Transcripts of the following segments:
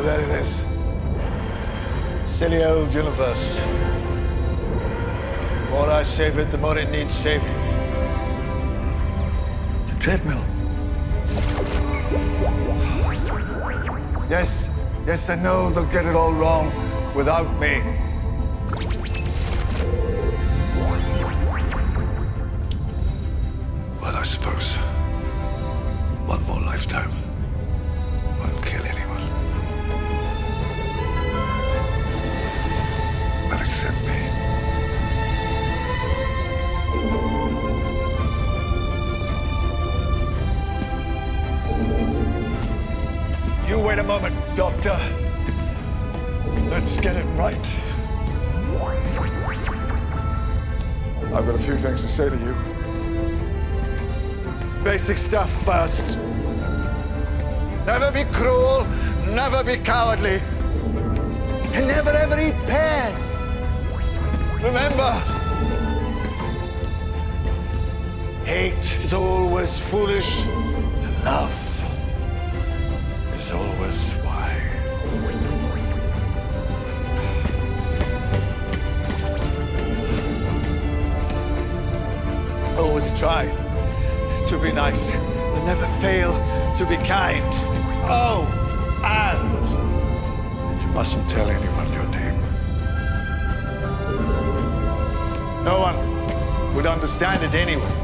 Oh, there it is. Silly old universe. The more I save it, the more it needs saving. It's a treadmill. Yes, yes, I know they'll get it all wrong without me. Say to you. Basic stuff first. Never be cruel, never be cowardly, and never ever eat pears. Remember, hate is always foolish, love try to be nice, but never fail to be kind. Oh, and you mustn't tell anyone your name. No one would understand it anyway.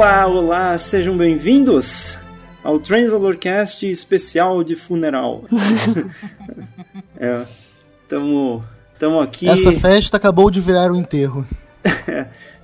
Olá, olá, sejam bem-vindos ao Transalorcast especial de funeral. é, tamo, tamo aqui. Essa festa acabou de virar um enterro.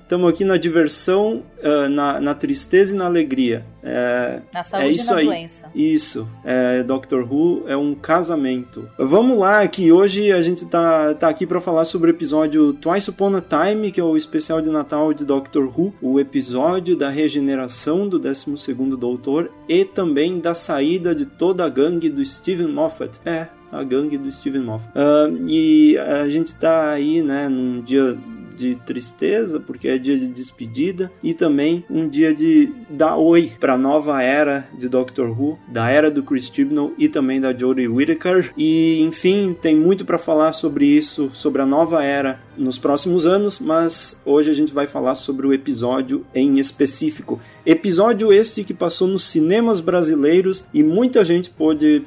Estamos aqui na diversão, uh, na, na, tristeza e na alegria. É, na saúde é isso e na aí. doença. Isso. É, Doctor Who é um casamento. Vamos lá, que hoje a gente tá, tá aqui para falar sobre o episódio Twice Upon a Time, que é o especial de Natal de Doctor Who, o episódio da regeneração do 12º Doutor e também da saída de toda a gangue do Steven Moffat. É, a gangue do Steven Moffat. Uh, e a gente tá aí, né, num dia de tristeza, porque é dia de despedida, e também um dia de dar oi para a nova era de Doctor Who, da era do Chris Chibnall e também da Jodie Whittaker. E enfim, tem muito para falar sobre isso, sobre a nova era nos próximos anos, mas hoje a gente vai falar sobre o episódio em específico. Episódio este que passou nos cinemas brasileiros e muita gente pôde,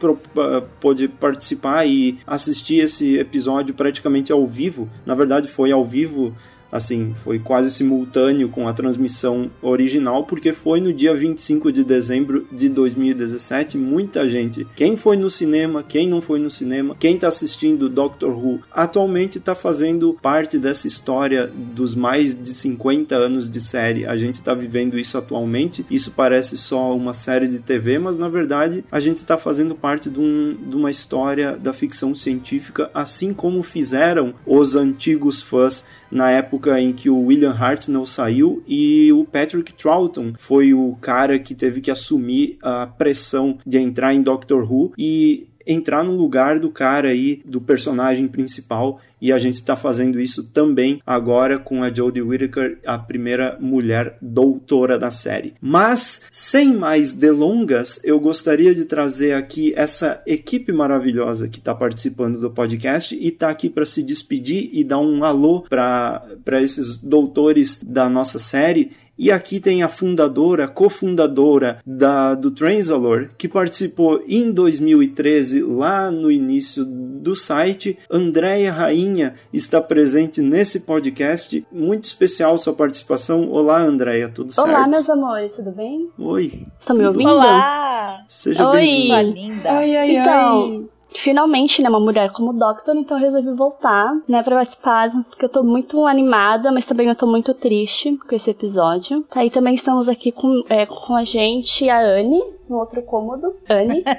pôde participar e assistir esse episódio praticamente ao vivo. Na verdade, foi ao vivo assim, foi quase simultâneo com a transmissão original, porque foi no dia 25 de dezembro de 2017. Muita gente, quem foi no cinema, quem não foi no cinema, quem está assistindo Doctor Who, atualmente está fazendo parte dessa história dos mais de 50 anos de série. A gente está vivendo isso atualmente. Isso parece só uma série de TV, mas na verdade a gente está fazendo parte de, um, de uma história da ficção científica, assim como fizeram os antigos fãs na época em que o William Hartnell saiu e o Patrick Troughton foi o cara que teve que assumir a pressão de entrar em Doctor Who e entrar no lugar do cara aí, do personagem principal, e a gente está fazendo isso também agora com a Jodie Whittaker, a primeira mulher doutora da série. Mas, sem mais delongas, eu gostaria de trazer aqui essa equipe maravilhosa que está participando do podcast e está aqui para se despedir e dar um alô para esses doutores da nossa série e aqui tem a fundadora, cofundadora da, do Transalor, que participou em 2013, lá no início do site. Andréia Rainha está presente nesse podcast. Muito especial sua participação. Olá, Andréia, tudo Olá, certo? Olá, meus amores, tudo bem? Oi. Estão me ouvindo? Olá! Seja bem-vinda. Sua linda. Oi, oi, então, oi finalmente, né, uma mulher como Doctor, então eu resolvi voltar, né, pra participar, porque eu tô muito animada, mas também eu tô muito triste com esse episódio. Tá, e também estamos aqui com, é, com a gente, a Anne, no outro cômodo. Anne.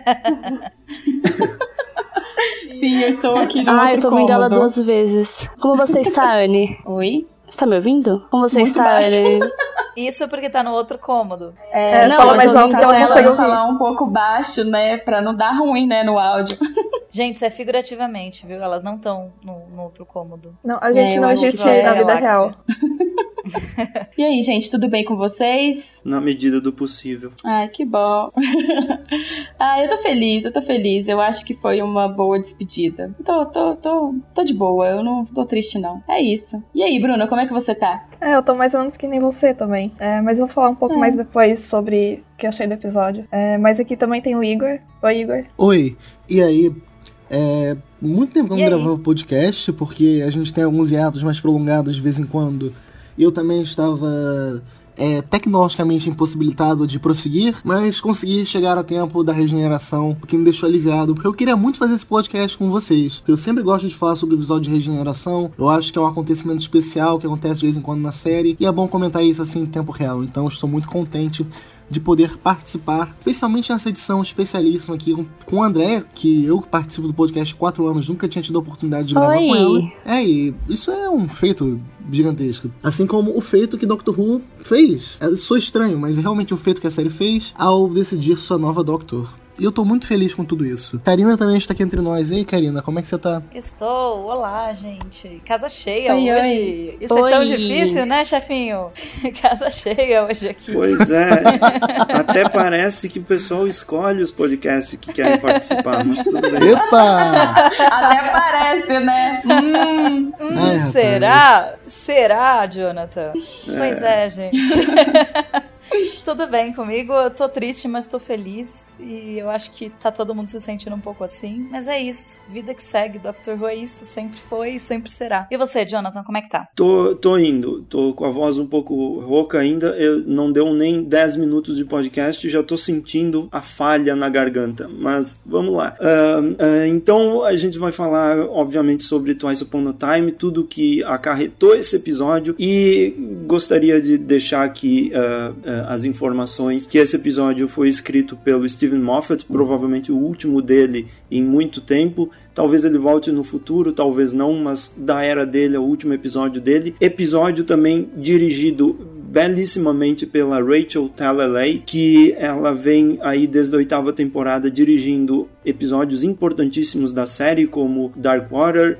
Sim, eu estou aqui no ah, outro eu tô cômodo. vendo ela duas vezes. Como você está, Anne? Oi? Você tá me ouvindo? Como você Muito está, baixo. Isso porque tá no outro cômodo. É, não, fala mas mais alto que ela consegue ouvir. falar um pouco baixo, né? Pra não dar ruim, né, no áudio. Gente, isso é figurativamente, viu? Elas não estão no, no outro cômodo. Não, a gente É, não existe é na vida galáxia. real. E aí, gente, tudo bem com vocês? Na medida do possível. Ai, que bom. ah, eu tô feliz, eu tô feliz. Eu acho que foi uma boa despedida. Tô, tô, tô, tô de boa, eu não tô triste, não. É isso. E aí, Bruna, como é que você tá? É, eu tô mais ou menos que nem você também. É, mas eu vou falar um pouco É. mais depois sobre o que eu achei do episódio. É, mas aqui também tem o Igor. Oi, Igor. Oi, e aí? É, muito tempo que eu não gravava podcast, porque a gente tem alguns hiatos mais prolongados de vez em quando. E eu também estava é, tecnologicamente impossibilitado de prosseguir, mas consegui chegar a tempo da regeneração, o que me deixou aliviado, porque eu queria muito fazer esse podcast com vocês. Eu sempre gosto de falar sobre o episódio de regeneração, eu acho que é um acontecimento especial que acontece de vez em quando na série, e é bom comentar isso assim em tempo real. Então estou muito contente de poder participar, especialmente nessa edição especialíssima aqui com, o André, que eu que participo do podcast há quatro anos, nunca tinha tido a oportunidade de gravar Oi. com ela. É, e isso é um feito gigantesco. Assim como o feito que Doctor Who fez. É, sou estranho, mas é realmente um feito que a série fez ao decidir sua nova Doctor. E eu tô muito feliz com tudo isso. Karina também está aqui entre nós. Ei, Karina, como é que você tá? Estou, olá, gente. Casa cheia Oi, hoje. oi. Isso é tão Oi. difícil, né, chefinho? Casa cheia hoje aqui. Pois é, até parece que o pessoal escolhe os podcasts que querem participar, mas tudo bem. Epa! Até parece, né? Hum. Hum, rapaz. será? Será, Jonathan? Pois é, gente. Tudo bem comigo, eu tô triste, mas tô feliz. E eu acho que tá todo mundo se sentindo um pouco assim. Mas é isso, vida que segue. Doctor Who é isso, sempre foi e sempre será. E você, Jonathan, como é que tá? Tô, tô indo, tô com a voz um pouco rouca ainda. Eu não deu nem 10 minutos de podcast já tô sentindo a falha na garganta. Mas vamos lá. Ahn, ah, então a gente vai falar, obviamente, sobre Twice Upon a Time, tudo que acarretou esse episódio. E gostaria de deixar aqui ah, as informações que esse episódio foi escrito pelo Steven Moffat, provavelmente o último dele em muito tempo. Talvez ele volte no futuro, talvez não, mas da era dele é o último episódio dele. Episódio também dirigido belíssimamente pela Rachel Talalay, que ela vem aí desde a oitava temporada dirigindo episódios importantíssimos da série, como Dark Water,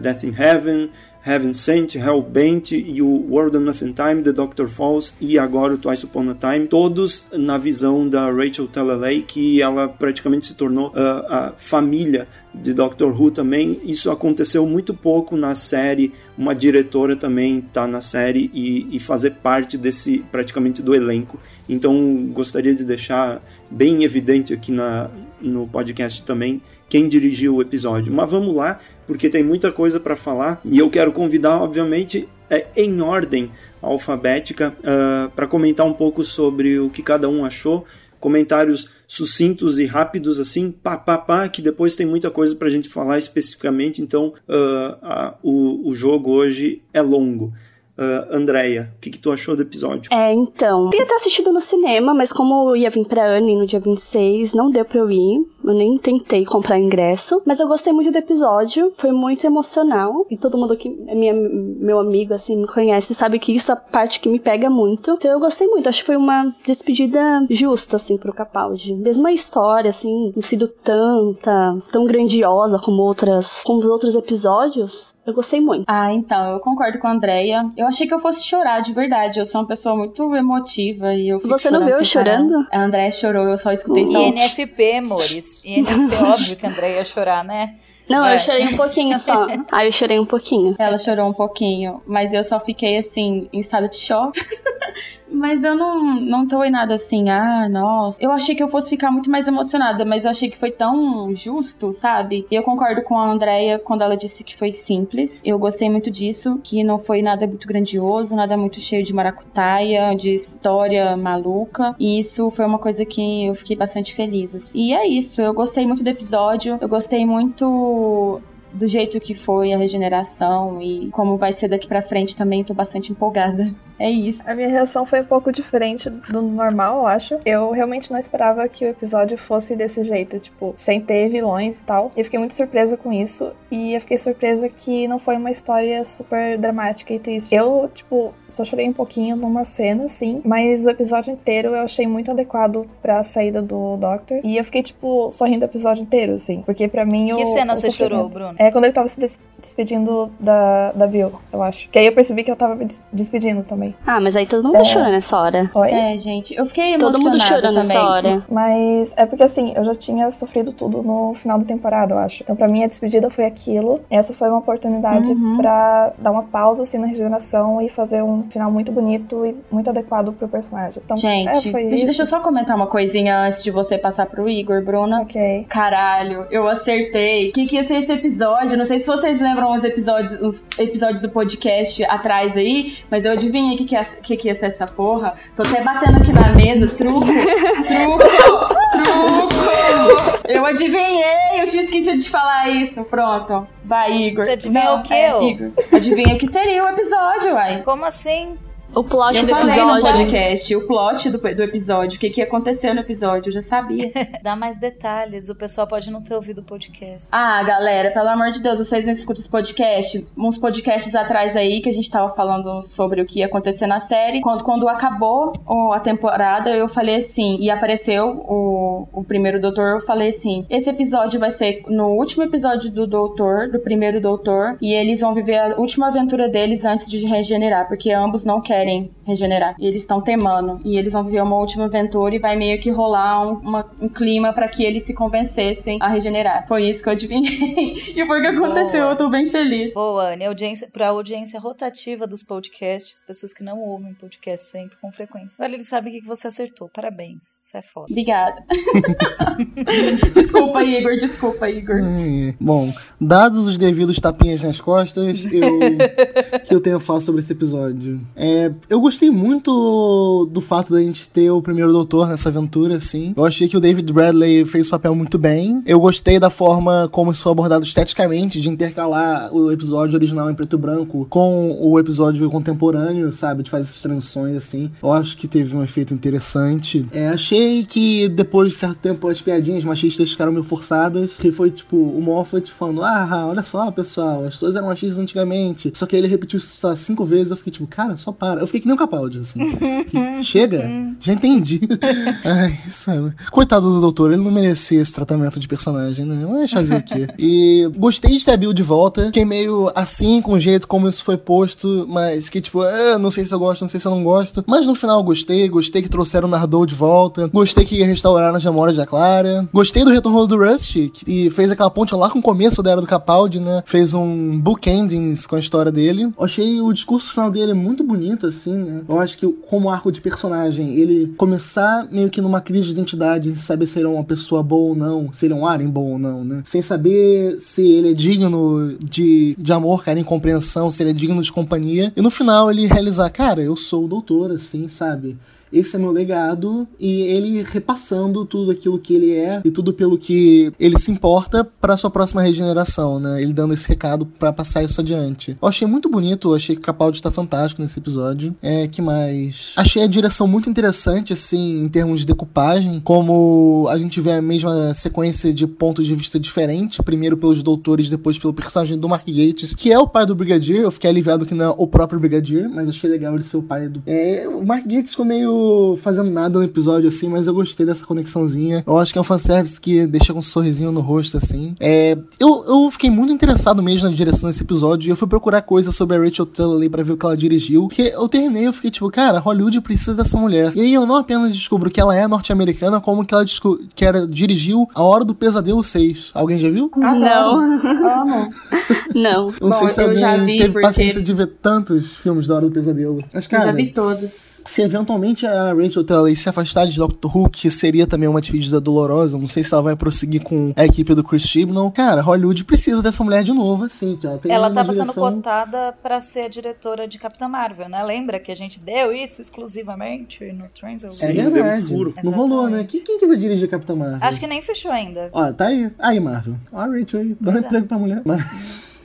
Death in Heaven, Heaven Sent, Hellbent e o World Enough in Time, The Doctor Falls e agora o Twice Upon a Time, todos na visão da Rachel Talalay, que ela praticamente se tornou uh, a família de Doctor Who também. Isso aconteceu muito pouco na série. Uma diretora também está na série e, e, fazer parte desse praticamente do elenco. Então gostaria de deixar bem evidente aqui na, no podcast também quem dirigiu o episódio. Mas vamos lá, porque tem muita coisa para falar e eu quero convidar, obviamente, é, em ordem alfabética uh, para comentar um pouco sobre o que cada um achou. Comentários sucintos e rápidos assim, pá, pá, pá, que depois tem muita coisa para a gente falar especificamente, então uh, o, o jogo hoje é longo. Uh, Andréia, o que, que, tu achou do episódio? É, então. Queria ter assistido no cinema, mas como eu ia vir pra Anne no dia 26, não deu pra eu ir. Eu nem tentei comprar ingresso. Mas eu gostei muito do episódio, foi muito emocional. E todo mundo que é minha, meu amigo, assim, me conhece, sabe que isso é a parte que me pega muito. Então eu gostei muito, acho que foi uma despedida justa, assim, pro Capaldi. Mesmo a história, assim, não sido tanta, tão grandiosa como outras, como os outros episódios, eu gostei muito. Ah, então, eu concordo com a Andrea. Eu achei que eu fosse chorar de verdade. Eu sou uma pessoa muito emotiva e eu fico Você não viu eu chorando? A Andrea chorou, eu só escutei uh. só. INFP, amores. INFP, óbvio que a Andrea ia chorar, né? Não, Vai. eu chorei um pouquinho só. Aí eu chorei um pouquinho. Ela chorou um pouquinho, mas eu só fiquei assim, em estado de choque. Mas eu não, não tô em nada assim, ah, nossa. Eu achei que eu fosse ficar muito mais emocionada, mas eu achei que foi tão justo, sabe? E eu concordo com a Andrea quando ela disse que foi simples. Eu gostei muito disso, que não foi nada muito grandioso, nada muito cheio de maracutaia, de história maluca. E isso foi uma coisa que eu fiquei bastante feliz. Assim. E é isso, eu gostei muito do episódio, eu gostei muito do jeito que foi a regeneração e como vai ser daqui para frente também, tô bastante empolgada. É isso. A minha reação foi um pouco diferente do normal, eu acho. Eu realmente não esperava que o episódio fosse desse jeito, tipo, sem ter vilões e tal. Eu fiquei muito surpresa com isso e eu fiquei surpresa que não foi uma história super dramática e triste. Eu, tipo, só chorei um pouquinho numa cena, sim, mas o episódio inteiro eu achei muito adequado para a saída do Doctor e eu fiquei, tipo, sorrindo o episódio inteiro, assim, porque para mim que o Que cena você chorou, Bruno? É quando ele tava se des despedindo da, da Bill, eu acho. Que aí eu percebi que eu tava me des despedindo também. Ah, mas aí todo mundo é. chora nessa hora. Oi? É, gente, eu fiquei Todo mundo chorando também. nessa hora. Mas é porque assim, eu já tinha sofrido tudo no final da temporada, eu acho. Então pra mim a despedida foi aquilo. Essa foi uma oportunidade Uhum. pra dar uma pausa assim na regeneração e fazer um final muito bonito e muito adequado pro personagem. Então, Gente, é, foi deixa, deixa eu só comentar uma coisinha antes de você passar pro Igor, Bruna. Ok. Caralho, eu acertei. O que, que ia ser esse episódio? Não sei se vocês lembram os episódios, os episódios do podcast atrás aí, mas eu adivinhei o que, que, ia, que, que ia ser essa porra. Tô até batendo aqui na mesa. Truco! truco! Truco! Eu adivinhei! Eu tinha esquecido de falar isso. Pronto. Vai, Igor. Você adivinhou o quê, é, ô? Igor. Adivinha o que seria o episódio, uai. Como assim? O plot Eu do falei episódio. no podcast, o plot do, do episódio, o que, que ia acontecer no episódio, eu já sabia. Dá mais detalhes. O pessoal pode não ter ouvido o podcast. Ah, galera, pelo amor de Deus, vocês não escutam os podcasts? Uns podcasts atrás aí que a gente tava falando sobre o que ia acontecer na série. Quando, quando acabou a temporada, eu falei assim, e apareceu o, o primeiro doutor, eu falei assim: esse episódio vai ser no último episódio do doutor, do primeiro doutor, e eles vão viver a última aventura deles antes de regenerar, porque ambos não querem regenerar. E eles estão temando. E eles vão viver uma última aventura e vai meio que rolar um, uma- um clima pra que eles se convencessem a regenerar. Foi isso que eu adivinhei. e foi o que aconteceu, Boa. eu tô bem feliz. Boa, Anne. Audiência, pra audiência rotativa dos podcasts, pessoas que não ouvem podcast sempre com frequência. Olha, eles sabem o que você acertou. Parabéns. Você é foda. Obrigada. desculpa, Igor, desculpa, Igor. É, Bom, dados os devidos tapinhas nas costas, eu que eu tenho a falar sobre esse episódio. É, eu gostei muito do fato da gente ter o primeiro doutor nessa aventura, assim. Eu achei que o David Bradley fez o papel muito bem. Eu gostei da forma como isso foi abordado esteticamente, de intercalar o episódio original em preto e branco com o episódio contemporâneo, sabe? De fazer essas transições, assim. Eu acho que teve um efeito interessante. É, achei que depois de certo tempo as piadinhas machistas ficaram meio forçadas, que foi tipo o Moffat falando: Ah, olha só, pessoal, as pessoas eram machistas antigamente. Só que ele repetiu isso só cinco vezes, eu fiquei tipo, cara, só para. Eu fiquei que nem um Capaldi, assim. Chega, já entendi. Ai, sabe. Coitado do doutor, ele não merecia esse tratamento de personagem, né? Mas fazer o quê? E gostei de ter a Bill de volta. Fiquei meio assim, com o jeito como isso foi posto, mas que tipo, ah, não sei se eu gosto, não sei se eu não gosto. Mas no final gostei, gostei que trouxeram o Nardou de volta. Gostei que restauraram as memórias da Clara. Gostei do retorno do Rust, que fez aquela ponte lá com o começo da Era do Capaldi, né? Fez um bookendings com a história dele. Achei o discurso final dele muito bonito, assim, né? Eu acho que como arco de personagem, ele começar meio que numa crise de identidade, sem saber se ele é uma pessoa boa ou não, se ele é um Aren bom ou não, né? Sem saber se ele é digno de, de amor, carinho, compreensão, se ele é digno de companhia. E no final ele realizar, cara, eu sou o doutor, assim, sabe? Esse é meu legado e ele repassando tudo aquilo que ele é e tudo pelo que ele se importa para sua próxima regeneração, né? Ele dando esse recado para passar isso adiante. Eu achei muito bonito, achei que Capaldi tá fantástico nesse episódio. É, que mais? Achei a direção muito interessante, assim, em termos de decupagem, como a gente vê a mesma sequência de pontos de vista diferentes, primeiro pelos doutores, depois pelo personagem do Mark Gates, que é o pai do Brigadier. Eu fiquei aliviado que não é o próprio Brigadier, mas achei legal ele ser o pai do. É, o Mark Gates ficou meio fazendo nada no episódio assim, mas eu gostei dessa conexãozinha. Eu acho que é um fanservice que deixa com um sorrisinho no rosto assim. É, eu, eu fiquei muito interessado mesmo na direção desse episódio e eu fui procurar coisas sobre a Rachel Taylor para ver o que ela dirigiu. Porque eu terminei, eu fiquei tipo, cara, Hollywood precisa dessa mulher. E aí eu não apenas descubro que ela é norte-americana, como que ela que ela dirigiu A Hora do Pesadelo 6. Alguém já viu? Não. Amo. Não. Não Bom, sei se eu alguém já vi teve porque- paciência de ver tantos filmes da Hora do Pesadelo. Mas, Eu cara, já vi todos. se eventualmente a Rachel Taylor se afastar de Doctor Who, que seria também uma despedida dolorosa, não sei se ela vai prosseguir com a equipe do Chris Chibnall. Cara, Hollywood precisa dessa mulher de novo, assim, que ela tem Ela tava sendo direção... cotada pra ser a diretora de Capitã Marvel, né? Lembra que a gente deu isso exclusivamente no Transfer? É deu verdade. furo. Não rolou, né? Quem, quem que vai dirigir a Capitã Marvel? Acho que nem fechou ainda. Ó, tá aí. Aí, Marvel. Ó, a Rachel aí. Dá um é. emprego pra mulher. Mas...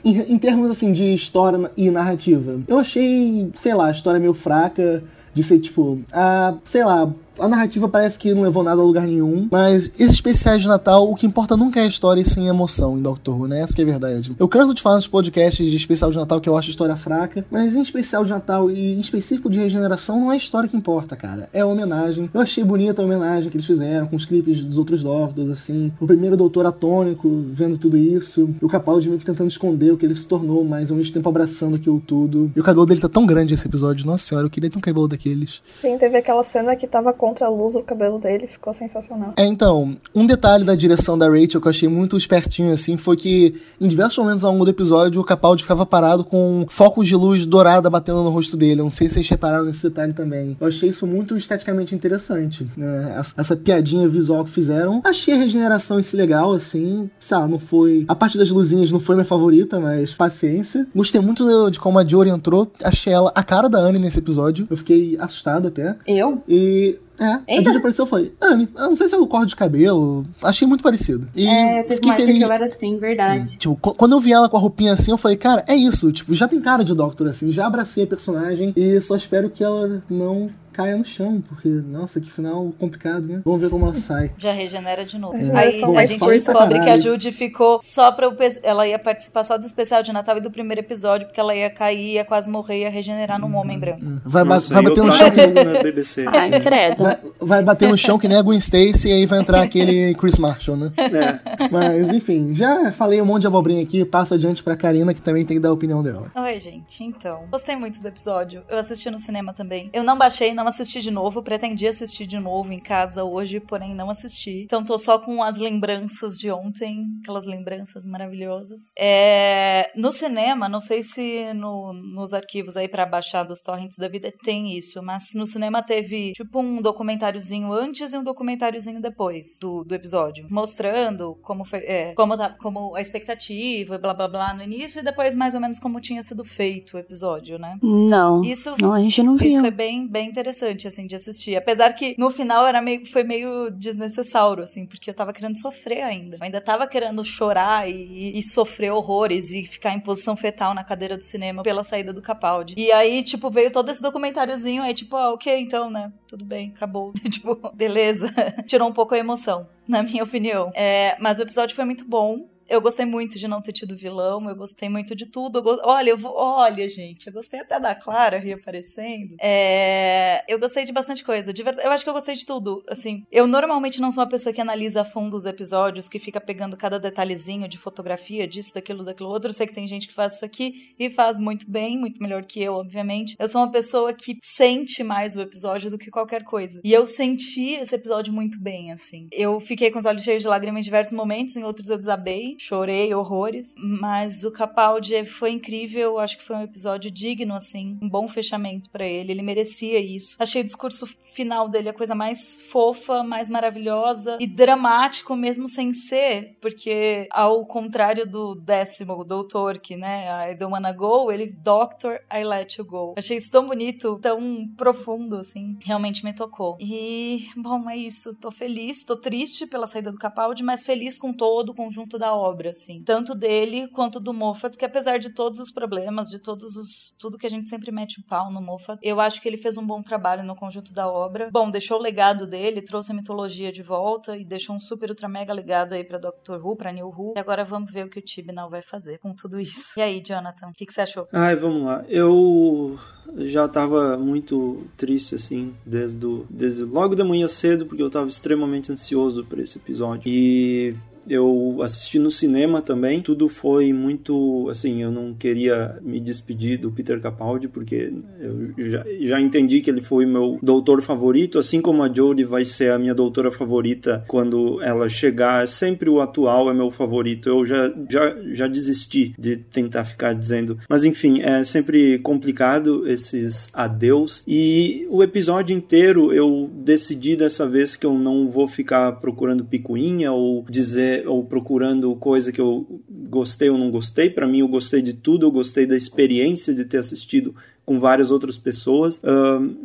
Em, em termos, assim, de história e narrativa, eu achei, sei lá, a história meio fraca de ser, tipo, a, sei lá, a narrativa parece que não levou nada a lugar nenhum, mas esses especiais de Natal, o que importa nunca é a história e sim emoção em Doctor Who, né? Essa que é a verdade. Eu canso de falar nos podcasts de especial de Natal que eu acho história fraca, mas em especial de Natal e em específico de regeneração, não é a história que importa, cara. É a homenagem. Eu achei bonita a homenagem que eles fizeram com os clipes dos outros Doctors, assim. O primeiro doutor atônico vendo tudo isso. E o Capaldi meio que tentando esconder o que ele se tornou, mas ao mesmo tempo abraçando aquilo tudo. E o cabelo dele tá tão grande esse episódio. Nossa senhora, eu queria ter um cabelo daqueles. Sim, teve aquela cena que tava contra a luz o cabelo dele, ficou sensacional. É, então, um detalhe da direção da Rachel que eu achei muito espertinho, assim, foi que em diversos momentos ao longo do episódio o Capaldi ficava parado com focos de luz dourada batendo no rosto dele. Eu não sei se vocês repararam nesse detalhe também. Eu achei isso muito esteticamente interessante, né? Essa, essa piadinha visual que fizeram. Achei a regeneração esse legal, assim. Sei lá, não foi... A parte das luzinhas não foi minha favorita, mas paciência. Gostei muito de como a Jory entrou. Achei ela a cara da Anne nesse episódio. Eu fiquei assustado até. Eu? E. É, a Eita. Judy apareceu e falei, Anne, eu não sei se é o corte de cabelo. Achei muito parecido. E É, teve fiquei uma feliz. que eu era assim, verdade. Tipo, qu- quando eu vi ela com a roupinha assim, eu falei, cara, é isso. Tipo, já tem cara de Doctor, assim, já abracei a personagem e só espero que ela não caia no chão, porque, nossa, que final complicado, né? Vamos ver como ela sai. Já regenera de novo. Regenera Aí só a gente descobre que a. Judy ficou só pra Ela ia participar só do especial de Natal e do primeiro episódio, porque ela ia cair, ia quase morrer, ia regenerar num homem branco. Vai, ba- Nossa, vai bater no chão que. Ai, credo. Vai, vai bater no chão que nem a Gwen Stacy e aí vai entrar aquele Chris Marshall, né? É. Mas, enfim, já falei um monte de abobrinha aqui, passo adiante pra Karina, que também tem que dar a opinião dela. Oi, gente. Então, gostei muito do episódio. Eu assisti no cinema também. Eu não baixei, não assisti de novo. Pretendia assistir de novo em casa hoje, porém não assisti. Então tô só com as lembranças de ontem, aquelas lembranças maravilhosas. É, no cinema, não sei se no- nos arquivos aí pra baixar dos torrents da vida tem isso, mas no cinema teve tipo um documentáriozinho antes e um documentáriozinho depois do, do episódio, mostrando como foi, é, como, tá, como a expectativa, blá blá blá no início e depois mais ou menos como tinha sido feito o episódio, né? Não. Isso Não, a gente não isso viu. foi bem, bem interessante, assim, de assistir. Apesar que no final era meio, foi meio desnecessário, assim, porque eu tava querendo sofrer ainda. Eu ainda tava querendo chorar e, e sofrer horrores e ficar em posição fetal na cadeira do cinema pela saída do Capaldi. E aí, tipo, veio todo esse documentáriozinho, aí, tipo, ah, ok, então, né? Tudo bem, acabou. tipo, beleza. Tirou um pouco a emoção, na minha opinião. É, mas o episódio foi muito bom. Eu gostei muito de não ter tido vilão, eu gostei muito de tudo. Go... Olha, eu vou... olha, gente, eu gostei até da Clara reaparecendo. É... Eu gostei de bastante coisa. De verdade, eu acho que eu gostei de tudo. Assim, eu normalmente não sou uma pessoa que analisa a fundo os episódios, que fica pegando cada detalhezinho de fotografia, disso, daquilo, daquilo outro. Eu sei que tem gente que faz isso aqui e faz muito bem, muito melhor que eu, obviamente. Eu sou uma pessoa que sente mais o episódio do que qualquer coisa. E eu senti esse episódio muito bem, assim. Eu fiquei com os olhos cheios de lágrimas em diversos momentos, em outros eu desabei, chorei horrores. Mas o Capaldi foi incrível, acho que foi um episódio digno, assim, um bom fechamento para ele. Ele merecia isso. Achei o discurso final dele a coisa mais fofa, mais maravilhosa e dramático, mesmo sem ser, porque ao contrário do décimo, o doutor, que, né, I don't wanna go, ele, Doctor, I let you go. Achei isso tão bonito, tão profundo, assim, realmente me tocou. E, bom, é isso. Tô feliz, tô triste pela saída do Capaldi, mas feliz com todo o conjunto da obra, assim. Tanto dele quanto do Moffat, que apesar de todos os problemas, de todos os. tudo que a gente sempre mete o pau no Moffat, eu acho que ele fez um bom trabalho no conjunto da obra. Bom, deixou o legado dele, trouxe a mitologia de volta e deixou um super ultra mega legado aí pra Doctor Who, pra New Who. E agora vamos ver o que o Tibnall vai fazer com tudo isso. E aí, Jonathan, o que, que você achou? Ai, vamos lá. Eu já estava muito triste assim desde, do, desde logo da manhã cedo porque eu estava extremamente ansioso para esse episódio e eu assisti no cinema também. Tudo foi muito. Assim, eu não queria me despedir do Peter Capaldi, porque eu já, já entendi que ele foi meu doutor favorito, assim como a Jodie vai ser a minha doutora favorita quando ela chegar. Sempre o atual é meu favorito. Eu já, já, já desisti de tentar ficar dizendo. Mas enfim, é sempre complicado esses adeus. E o episódio inteiro eu decidi dessa vez que eu não vou ficar procurando picuinha ou dizer ou procurando coisa que eu gostei ou não gostei. Para mim, eu gostei de tudo, eu gostei da experiência de ter assistido com várias outras pessoas.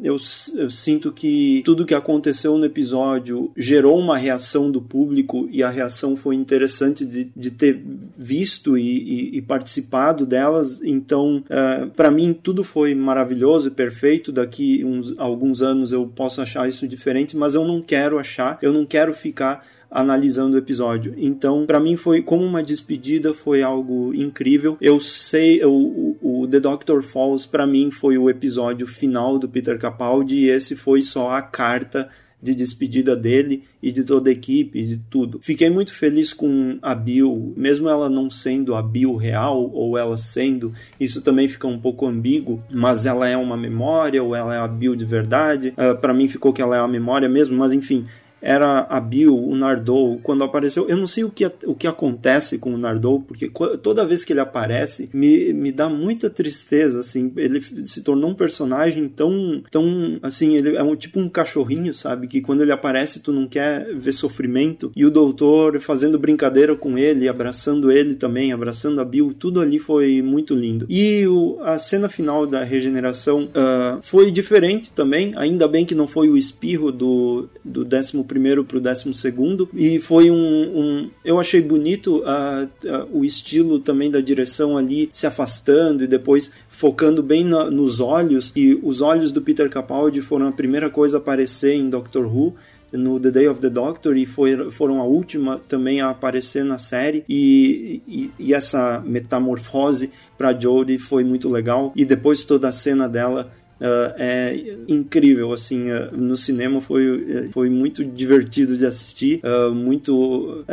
Eu, eu, sinto que tudo que aconteceu no episódio gerou uma reação do público e a reação foi interessante de, de ter visto e, e, e participado delas. Então, ah, para mim, tudo foi maravilhoso e perfeito. Daqui uns alguns anos eu posso achar isso diferente, mas eu não quero achar, eu não quero ficar analisando o episódio. Então, para mim foi como uma despedida, foi algo incrível. Eu sei, o, o The Doctor Falls para mim foi o episódio final do Peter Capaldi e esse foi só a carta de despedida dele e de toda a equipe, de tudo. Fiquei muito feliz com a Bill, mesmo ela não sendo a Bill real ou ela sendo, isso também fica um pouco ambíguo, mas ela é uma memória ou ela é a Bill de verdade. Uh, ah, para mim ficou que ela é a memória mesmo, mas enfim, era a Bill, o Nardou, quando apareceu. Eu não sei o que, o que acontece com o Nardou, porque toda vez que ele aparece, me, me dá muita tristeza, assim. Ele se tornou um personagem tão, tão, assim, ele é um, tipo um cachorrinho, sabe? Que quando ele aparece, tu não quer ver sofrimento. E o doutor fazendo brincadeira com ele, abraçando ele também, abraçando a Bill, tudo ali foi muito lindo. E o, a cena final da regeneração uh, foi diferente também, ainda bem que não foi o espirro do, do décimo primeiro para o décimo segundo e foi um, um eu achei bonito uh, o estilo também da direção ali se afastando e depois focando bem na, nos olhos e os olhos do Peter Capaldi foram a primeira coisa a aparecer em Doctor Who no The Day of the Doctor e foi, foram a última também a aparecer na série e, e, e essa metamorfose para Jodie foi muito legal e depois toda a cena dela Uh, é incrível, assim, uh, no cinema foi, eh, foi muito divertido de assistir, uh, muito,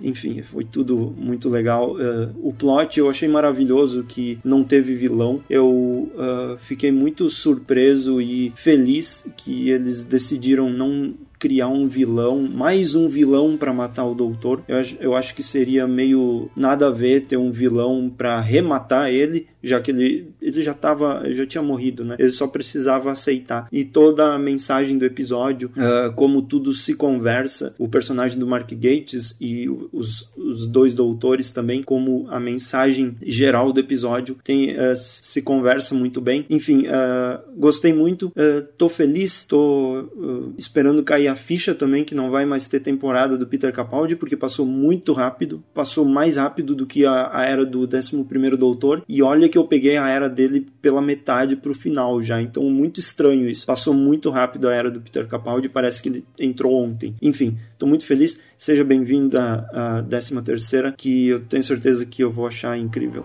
enfim, foi tudo muito legal. o plot eu achei maravilhoso que não teve vilão, eu fiquei muito surpreso e feliz que eles decidiram não criar um vilão, mais um vilão para matar o doutor. Eu, eu acho que seria meio nada a ver ter um vilão para rematar ele, já que ele, ele já tava, já tinha morrido, né? Ele só precisava aceitar. E toda a mensagem do episódio, uh, como tudo se conversa, o personagem do Mark Gates e os, os dois doutores também, como a mensagem geral do episódio tem, uh, se conversa muito bem. Enfim, uh, gostei muito, tô feliz, tô esperando cair a ficha também que não vai mais ter temporada do Peter Capaldi, porque passou muito rápido, passou mais rápido do que a, a era do 11 Doutor. E olha que eu peguei a era dele pela metade pro final já, então muito estranho isso. Passou muito rápido a era do Peter Capaldi, parece que ele entrou ontem. Enfim, tô muito feliz. Seja bem-vinda à 13 terceira, que eu tenho certeza que eu vou achar incrível.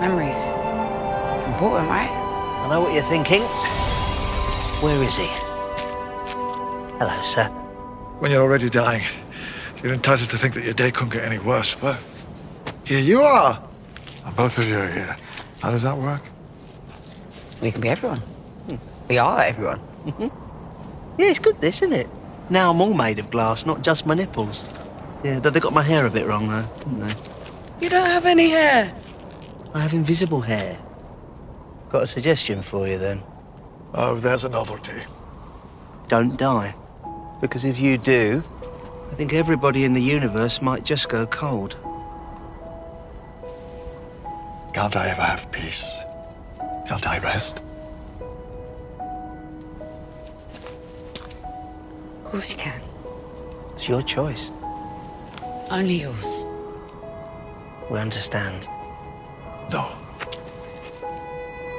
Memories. Important, right? I know what you're thinking. Where is he? Hello, sir. When you're already dying, you're entitled to think that your day couldn't get any worse. But here you are. And both of you are here. How does that work? We can be everyone. We are everyone. Mm-hmm. yeah, it's good, this, isn't it? Now I'm all made of glass, not just my nipples. Yeah, they got my hair a bit wrong, though, didn't they? You don't have any hair. I have invisible hair. Got a suggestion for you, then. Oh, there's a novelty. Don't die. Because if you do, I think everybody in the universe might just go cold. Can't I ever have peace? Can't I rest? Of course you can. It's your choice. Only yours. We understand. No.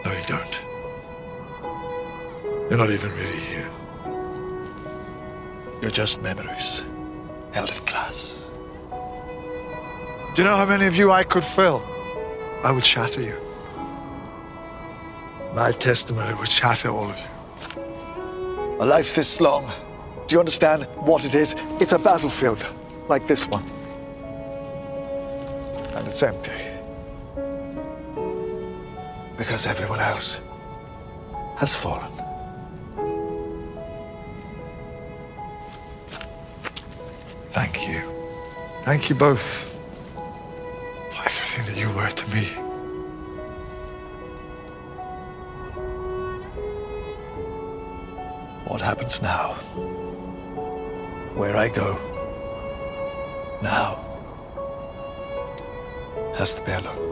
No, you don't. You're not even really here. You're just memories held in glass. Do you know how many of you I could fill? I would shatter you. My testimony would shatter all of you. A life this long. Do you understand what it is? It's a battlefield like this one. And it's empty. Because everyone else has fallen. Thank you. Thank you both you were to me. What happens now? Where I go now has to be alone.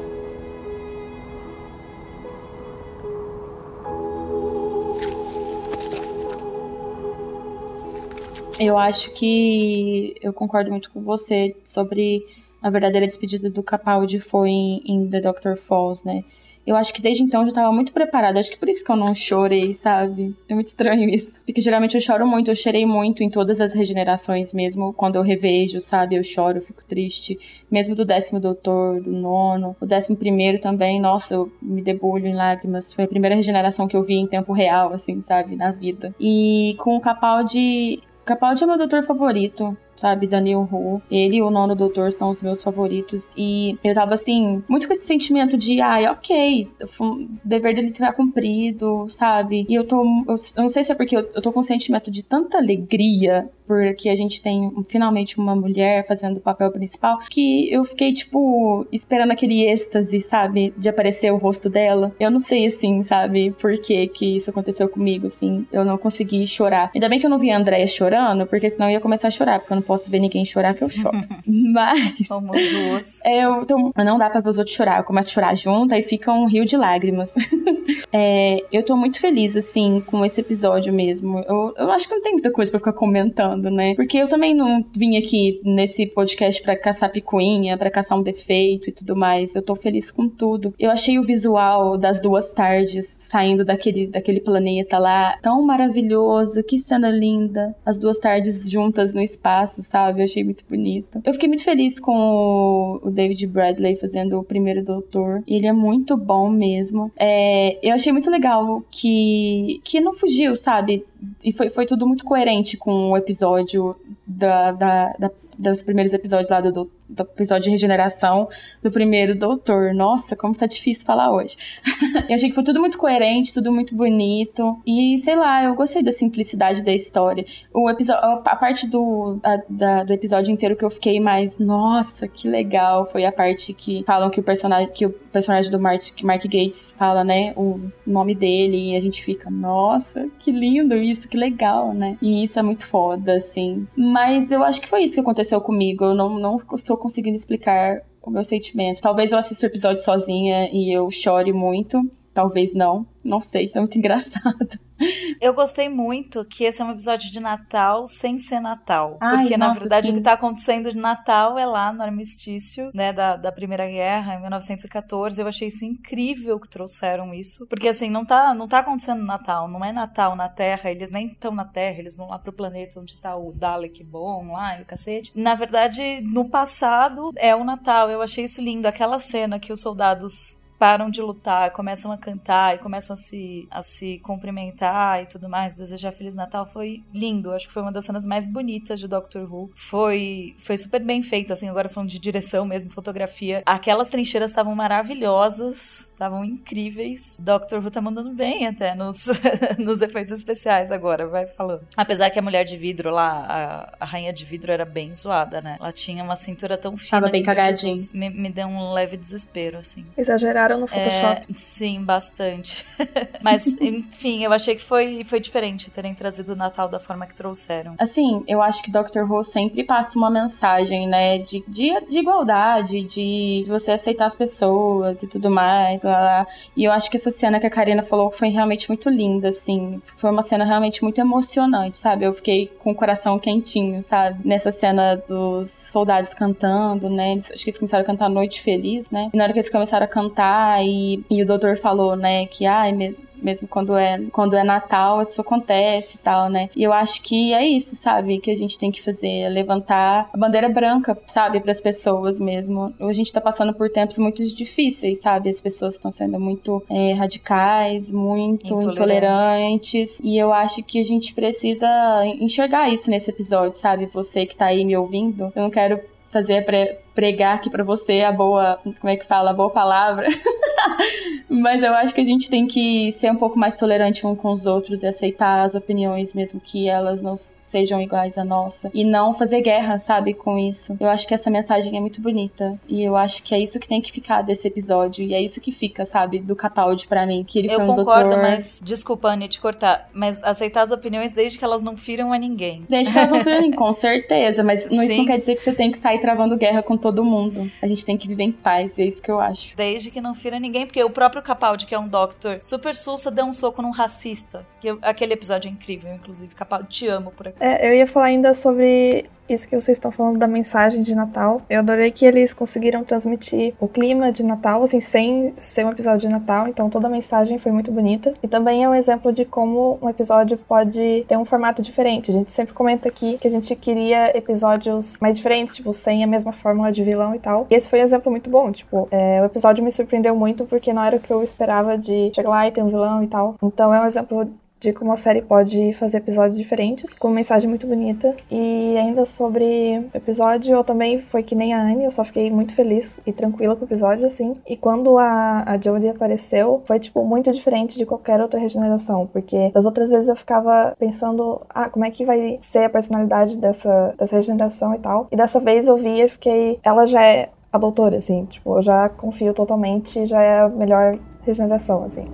Eu acho que eu concordo muito com você sobre a verdadeira despedida do Capaldi foi em, em The Doctor Falls, né? Eu acho que desde então eu já tava muito preparada. Acho que por isso que eu não chorei, sabe? É muito estranho isso. Porque geralmente eu choro muito, eu chorei muito em todas as regenerações, mesmo quando eu revejo, sabe? Eu choro, eu fico triste. Mesmo do décimo doutor, do nono. O décimo primeiro também, nossa, eu me debulho em lágrimas. Foi a primeira regeneração que eu vi em tempo real, assim, sabe? Na vida. E com o Capaldi, Capaldi é meu doutor favorito, sabe? Daniel Hu. Ele e o nono doutor são os meus favoritos. E eu tava assim, muito com esse sentimento de, ai, ok, o dever dele tá cumprido, sabe? E eu tô. Eu, eu não sei se é porque eu, eu tô com um sentimento de tanta alegria porque a gente tem finalmente uma mulher fazendo o papel principal, que eu fiquei, tipo, esperando aquele êxtase, sabe? De aparecer o rosto dela. Eu não sei, assim, sabe, por que que isso aconteceu comigo, assim. Eu não consegui chorar. Ainda bem que eu não vi a Andréia chorando, porque senão eu ia começar a chorar, porque eu não posso ver ninguém chorar que eu choro. Mas. Somos duas. É, eu, então, não dá pra ver os outros chorar. Eu começo a chorar junto, aí fica um rio de lágrimas. é, eu tô muito feliz, assim, com esse episódio mesmo. Eu, eu acho que não tem muita coisa pra ficar comentando né? Porque eu também não vim aqui nesse podcast para caçar picuinha, para caçar um defeito e tudo mais. Eu tô feliz com tudo. Eu achei o visual das duas tardes saindo daquele, daquele planeta lá tão maravilhoso. Que cena linda. As duas tardes juntas no espaço, sabe? Eu achei muito bonito. Eu fiquei muito feliz com o David Bradley fazendo o primeiro doutor. Ele é muito bom mesmo. É, eu achei muito legal que, que não fugiu, sabe? E foi, foi tudo muito coerente com o episódio da, da, da dos primeiros episódios lá do, do, episódio de regeneração do primeiro Doutor. Nossa, como tá difícil falar hoje. eu achei que foi tudo muito coerente, tudo muito bonito. E sei lá, eu gostei da simplicidade da história. O a parte do, a, da, do episódio inteiro que eu fiquei mais, nossa, que legal, foi a parte que falam que o personagem, que o personagem do Mark, Mark Gates fala, né, o nome dele, e a gente fica, nossa, que lindo isso, que legal, né? E isso é muito foda, assim. Mas eu acho que foi isso que aconteceu comigo. Eu não, não estou conseguindo explicar o meu sentimento. Talvez eu assista o episódio sozinha e eu chore muito. Talvez não, não sei, tá muito engraçado. Eu gostei muito que esse é um episódio de Natal sem ser Natal. Ai, porque, na nossa, verdade, sim. o que tá acontecendo de Natal é lá no armistício, né, da, da Primeira Guerra, em 1914. Eu achei isso incrível que trouxeram isso. Porque, assim, não tá, não tá acontecendo Natal. Não é Natal na Terra. Eles nem estão na Terra. Eles vão lá pro planeta onde tá o Dalek bom lá e o cacete. Na verdade, no passado é o Natal. Eu achei isso lindo. Aquela cena que os soldados param de lutar, começam a cantar e começam a se, a se cumprimentar e tudo mais, desejar Feliz Natal, foi lindo. Acho que foi uma das cenas mais bonitas de Doctor Who. Foi, foi super bem feito, assim, agora falando de direção mesmo, fotografia. Aquelas trincheiras estavam maravilhosas, estavam incríveis. Doctor Who tá mandando bem até nos, nos efeitos especiais agora, vai falando. Apesar que a mulher de vidro lá, a, a rainha de vidro era bem zoada, né? Ela tinha uma cintura tão fina. Tava bem que me Me, deu um leve desespero, assim. Exageraram no Photoshop. É, sim, bastante. Mas, enfim, eu achei que foi, foi diferente terem trazido o Natal da forma que trouxeram. Assim, eu acho que Dr. Who sempre passa uma mensagem, né, de, de, de igualdade, de você aceitar as pessoas e tudo mais, lá. E eu acho que essa cena que a Karina falou foi realmente muito linda, assim. Foi uma cena realmente muito emocionante, sabe? Eu fiquei com o coração quentinho, sabe? Nessa cena dos soldados cantando, né? Eles, acho que eles começaram a cantar Noite Feliz, né? E na hora que eles começaram a cantar e, e o doutor falou, né, que, ai, mesmo mesmo quando é, quando é Natal, isso acontece e tal, né? E eu acho que é isso, sabe? Que a gente tem que fazer, é levantar a bandeira branca, sabe? Para as pessoas mesmo. A gente tá passando por tempos muito difíceis, sabe? As pessoas estão sendo muito é, radicais, muito Intolerantes. intolerantes. E eu acho que a gente precisa enxergar isso nesse episódio, sabe? Você que tá aí me ouvindo, eu não quero fazer pre pregar aqui pra você a boa, como é que fala, a boa palavra. Mas eu acho que a gente tem que ser um pouco mais tolerante um com os outros e aceitar as opiniões, mesmo que elas não sejam iguais à nossa. E não fazer guerra, sabe, com isso. Eu acho que essa mensagem é muito bonita. E eu acho que é isso que tem que ficar desse episódio. E é isso que fica, sabe, do Capaldi pra mim. Que ele Eu foi um concordo, doutor. mas desculpa, Anny, te cortar. Mas aceitar as opiniões desde que elas não firam a ninguém. Desde que elas não firem, com certeza. Mas não- isso não quer dizer que você tem que sair travando guerra com todo mundo. A gente tem que viver em paz. E é isso que eu acho. Desde que não fira ninguém, porque o próprio Capaldi, que é um doctor super sulsa, deu um soco num racista. Que eu- aquele episódio é incrível, inclusive. Capaldi, te amo por aqui. É, eu ia falar ainda sobre isso que vocês estão falando da mensagem de Natal. Eu adorei que eles conseguiram transmitir o clima de Natal, assim, sem ser um episódio de Natal. Então toda a mensagem foi muito bonita. E também é um exemplo de como um episódio pode ter um formato diferente. A gente sempre comenta aqui que a gente queria episódios mais diferentes, tipo, sem a mesma fórmula de vilão e tal. E esse foi um exemplo muito bom. Tipo, é, o episódio me surpreendeu muito porque não era o que eu esperava de chegar lá e ter um vilão e tal. Então é um exemplo de como a série pode fazer episódios diferentes, com uma mensagem muito bonita. E ainda sobre o episódio, eu também foi que nem a Anne, eu só fiquei muito feliz e tranquila com o episódio, assim. E quando a, a Jodie apareceu, foi, tipo, muito diferente de qualquer outra regeneração, porque das outras vezes eu ficava pensando, ah, como é que vai ser a personalidade dessa, dessa regeneração e tal. E dessa vez eu vi e fiquei, ela já é a doutora, assim, tipo, eu já confio totalmente, já é a melhor regeneração, assim.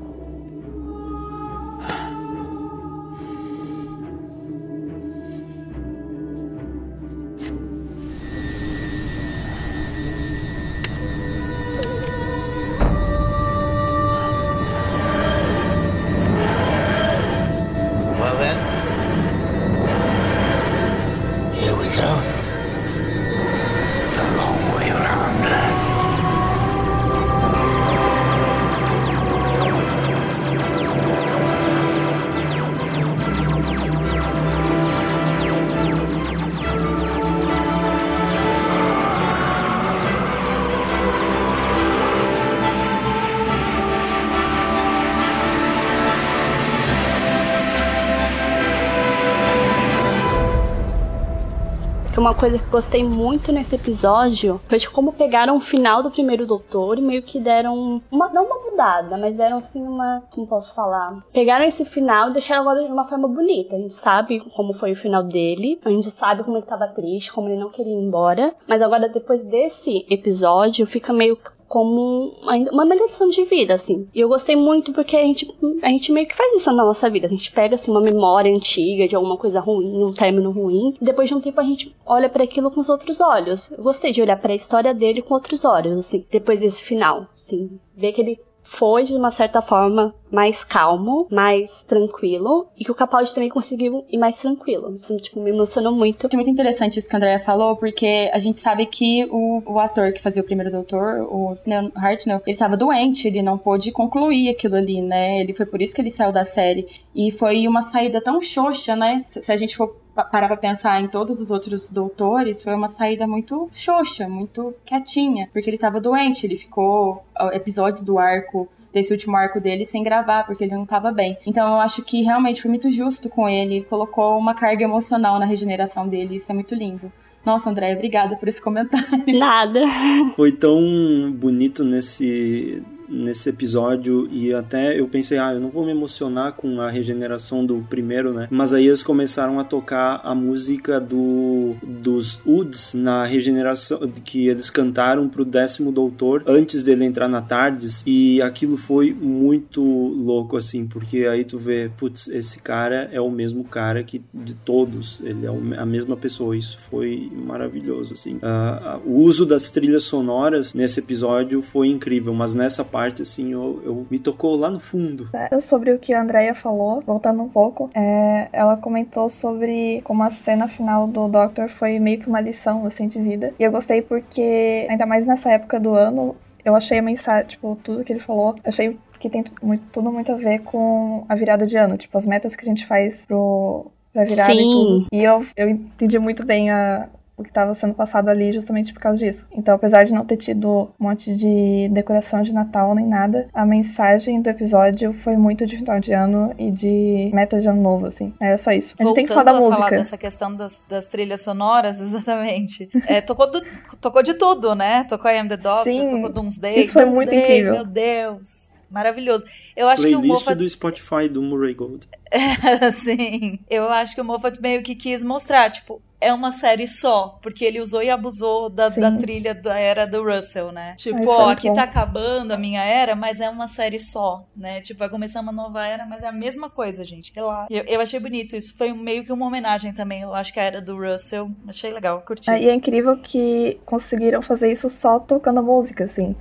Uma coisa que gostei muito nesse episódio foi de como pegaram o final do primeiro doutor e meio que deram uma, não uma mudada, mas deram assim uma, como posso falar? Pegaram esse final e deixaram agora de uma forma bonita. A gente sabe como foi o final dele, a gente sabe como ele tava triste, como ele não queria ir embora, mas agora depois desse episódio fica meio como uma lição de vida, assim. E eu gostei muito porque a gente, a gente meio que faz isso na nossa vida. A gente pega, assim, uma memória antiga de alguma coisa ruim, um término ruim, e depois de um tempo a gente olha para aquilo com os outros olhos. Eu gostei de olhar para a história dele com outros olhos, assim, depois desse final, assim. Ver que ele foi, de uma certa forma, mais calmo, mais tranquilo, e que o Capaldi também conseguiu ir mais tranquilo. Assim, tipo, me emocionou muito. É muito interessante isso que a Andrea falou, porque a gente sabe que o, o ator que fazia o primeiro doutor, o Neil Hartnell, ele estava doente, ele não pôde concluir aquilo ali, né? Ele foi por isso que ele saiu da série. E foi uma saída tão xoxa, né? Se, se a gente for parar pra pensar em todos os outros doutores, foi uma saída muito xoxa, muito quietinha, porque ele tava doente, ele ficou episódios do arco desse último arco dele sem gravar, porque ele não estava bem. Então eu acho que realmente foi muito justo com ele, colocou uma carga emocional na regeneração dele, isso é muito lindo. Nossa, André, obrigada por esse comentário. Nada. Foi tão bonito nesse nesse episódio e até eu pensei, ah, eu não vou me emocionar com a regeneração do primeiro, né? Mas aí eles começaram a tocar a música do dos Uds na regeneração que eles cantaram pro décimo doutor antes dele entrar na Tardes e aquilo foi muito louco assim, porque aí tu vê, putz, esse cara é o mesmo cara que de todos, ele é a mesma pessoa, isso foi maravilhoso assim. Uh, o uso das trilhas sonoras nesse episódio foi incrível, mas nessa parte, assim, eu, eu me tocou lá no fundo. É, sobre o que a Andrea falou, voltando um pouco, é, ela comentou sobre como a cena final do Doctor foi meio que uma lição, assim, de vida. E eu gostei porque, ainda mais nessa época do ano, eu achei a mensagem, tipo, tudo que ele falou, achei que tem muito, tudo muito a ver com a virada de ano, tipo, as metas que a gente faz pro, pra virada Sim. e tudo. E eu, eu entendi muito bem a, o que estava sendo passado ali justamente por causa disso. Então, apesar de não ter tido um monte de decoração de Natal nem nada, a mensagem do episódio foi muito de final de ano e de metas de ano novo, assim. Era só isso. A gente tem que falar da música. falar dessa questão das, das trilhas sonoras, exatamente. É, tocou, do- tocou de tudo, né? Tocou I Am The Doctor, Sim, tocou Doomsday. isso foi muito Doomsday, incrível. Meu Deus. Maravilhoso. Eu acho que o Playlist Moffat do Spotify do Murray Gold. Sim. Eu acho que o Moffat meio que quis mostrar, tipo, é uma série só, porque ele usou e abusou da, da trilha da era do Russell, né? Tipo, ó, aqui bom. tá acabando a minha era, mas é uma série só, né? Tipo, vai começar uma nova era, mas é a mesma coisa, gente. Relaxa. Eu, eu achei bonito, isso foi meio que uma homenagem também, eu acho que a era do Russell. Achei legal, curti. Ah, e é incrível que conseguiram fazer isso só tocando a música, assim.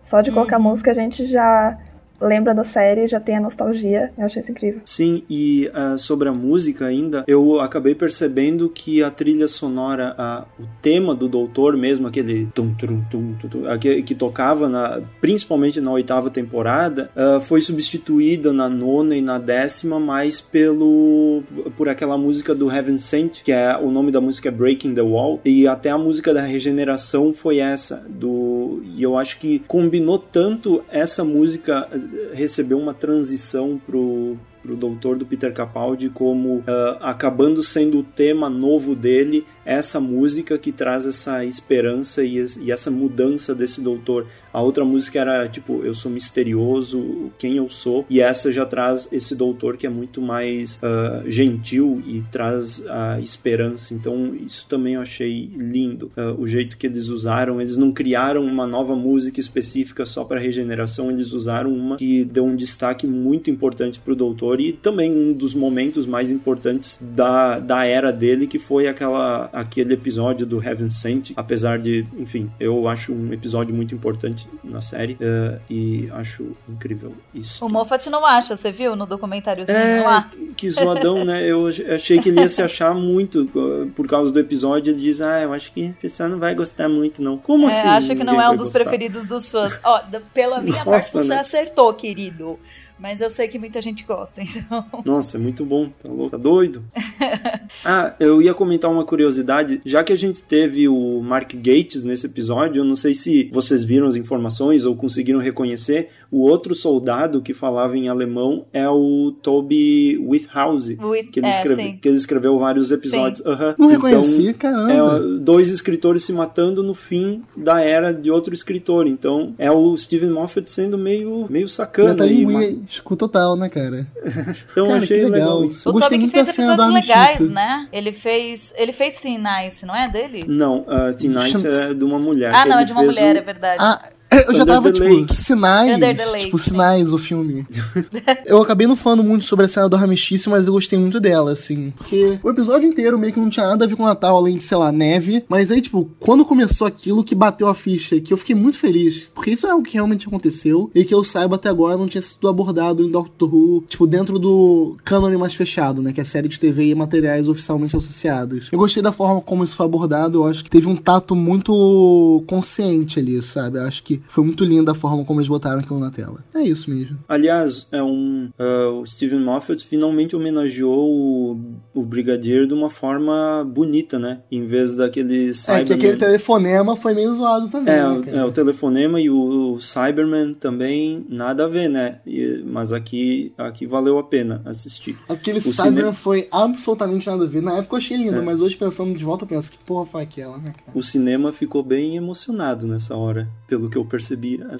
Só de colocar Uhum. música a gente já lembra da série, já tem a nostalgia. Eu achei isso incrível. Sim, e ah, sobre a música ainda, eu acabei percebendo que a trilha sonora, o tema do Doutor mesmo, aquele tum, tum, tum, tum, tum, aquele que tocava na, principalmente na oitava temporada, ah, foi substituída na nona e na décima, mais pelo por aquela música do Heaven Sent, que é o nome da música é Breaking the Wall, e até a música da regeneração foi essa do e eu acho que combinou tanto essa música recebeu uma transição pro pro doutor do Peter Capaldi como ah, acabando sendo o tema novo dele essa música que traz essa esperança e, e essa mudança desse doutor. A outra música era tipo eu sou misterioso quem eu sou e essa já traz esse doutor que é muito mais ah, gentil e traz a esperança. Então isso também eu achei lindo. Ah, o jeito que eles usaram eles não criaram uma nova música específica só para regeneração eles usaram uma que deu um destaque muito importante pro doutor e também um dos momentos mais importantes da, da era dele que foi aquela aquele episódio do Heaven Sent apesar de enfim eu acho um episódio muito importante na série eh, e acho incrível isso O Moffat não acha, você viu no documentáriozinho é, lá? que zoadão, né? Eu achei que ele ia se achar muito uh, por causa do episódio. Ele diz, ah, eu acho que o pessoal não vai gostar muito, não. Como É, assim? acho que não é um dos gostar? preferidos dos fãs. Ó, pela minha Nossa, parte, você né? acertou, querido. Mas eu sei que muita gente gosta, então. Nossa, é muito bom. Tá louco? Tá doido? ah, eu ia comentar uma curiosidade. Já que a gente teve o Mark Gates nesse episódio, eu não sei se vocês viram as informações ou conseguiram reconhecer. O outro soldado que falava em alemão é o Toby Whithouse. With- Que ele, é, escreve- que ele escreveu vários episódios. Não Então, reconheci, caramba. É dois escritores se matando no fim da era de outro escritor. Então é o Steven Moffat sendo meio, meio sacana. aí, ma- Metalinguístico total, né, cara? Então Cara, achei legal. legal. isso. Eu O Toby que fez episódios da legais, Justiça. né? Ele fez. Ele fez Teen Nice, não é dele? Não, a Teen Nice é de uma mulher. Ah, não, é de uma mulher, o- é verdade. Ah, eu já tava, tipo, Lake. sinais, Lake, tipo, sim. sinais o filme. eu acabei não falando muito sobre a cena do armistício, mas eu gostei muito dela, assim. Porque o episódio inteiro meio que não tinha nada a ver com o Natal, além de, sei lá, neve. Mas aí, tipo, quando começou aquilo que bateu a ficha, que eu fiquei muito feliz. Porque isso é algo que realmente aconteceu. E que eu saiba até agora não tinha sido abordado em Doctor Who, tipo, dentro do cânone mais fechado, né? Que é série de TV e materiais oficialmente associados. Eu gostei da forma como isso foi abordado. Eu acho que teve um tato muito consciente ali, sabe? Eu acho que foi muito linda a forma como eles botaram aquilo na tela. É isso mesmo. Aliás, é um, ah, o Steven Moffat finalmente homenageou o, o Brigadier de uma forma bonita, né? Em vez daquele É que Cyberman. aquele telefonema foi meio zoado também. É, né, é, o telefonema e o, o Cyberman também nada a ver, né? E- mas aqui, aqui valeu a pena assistir. Aquele O Cyberman cinema- foi absolutamente nada a ver. Na época eu achei lindo, É. mas hoje pensando de volta eu penso, que porra foi aquela, né, cara? O cinema ficou bem emocionado nessa hora, pelo que eu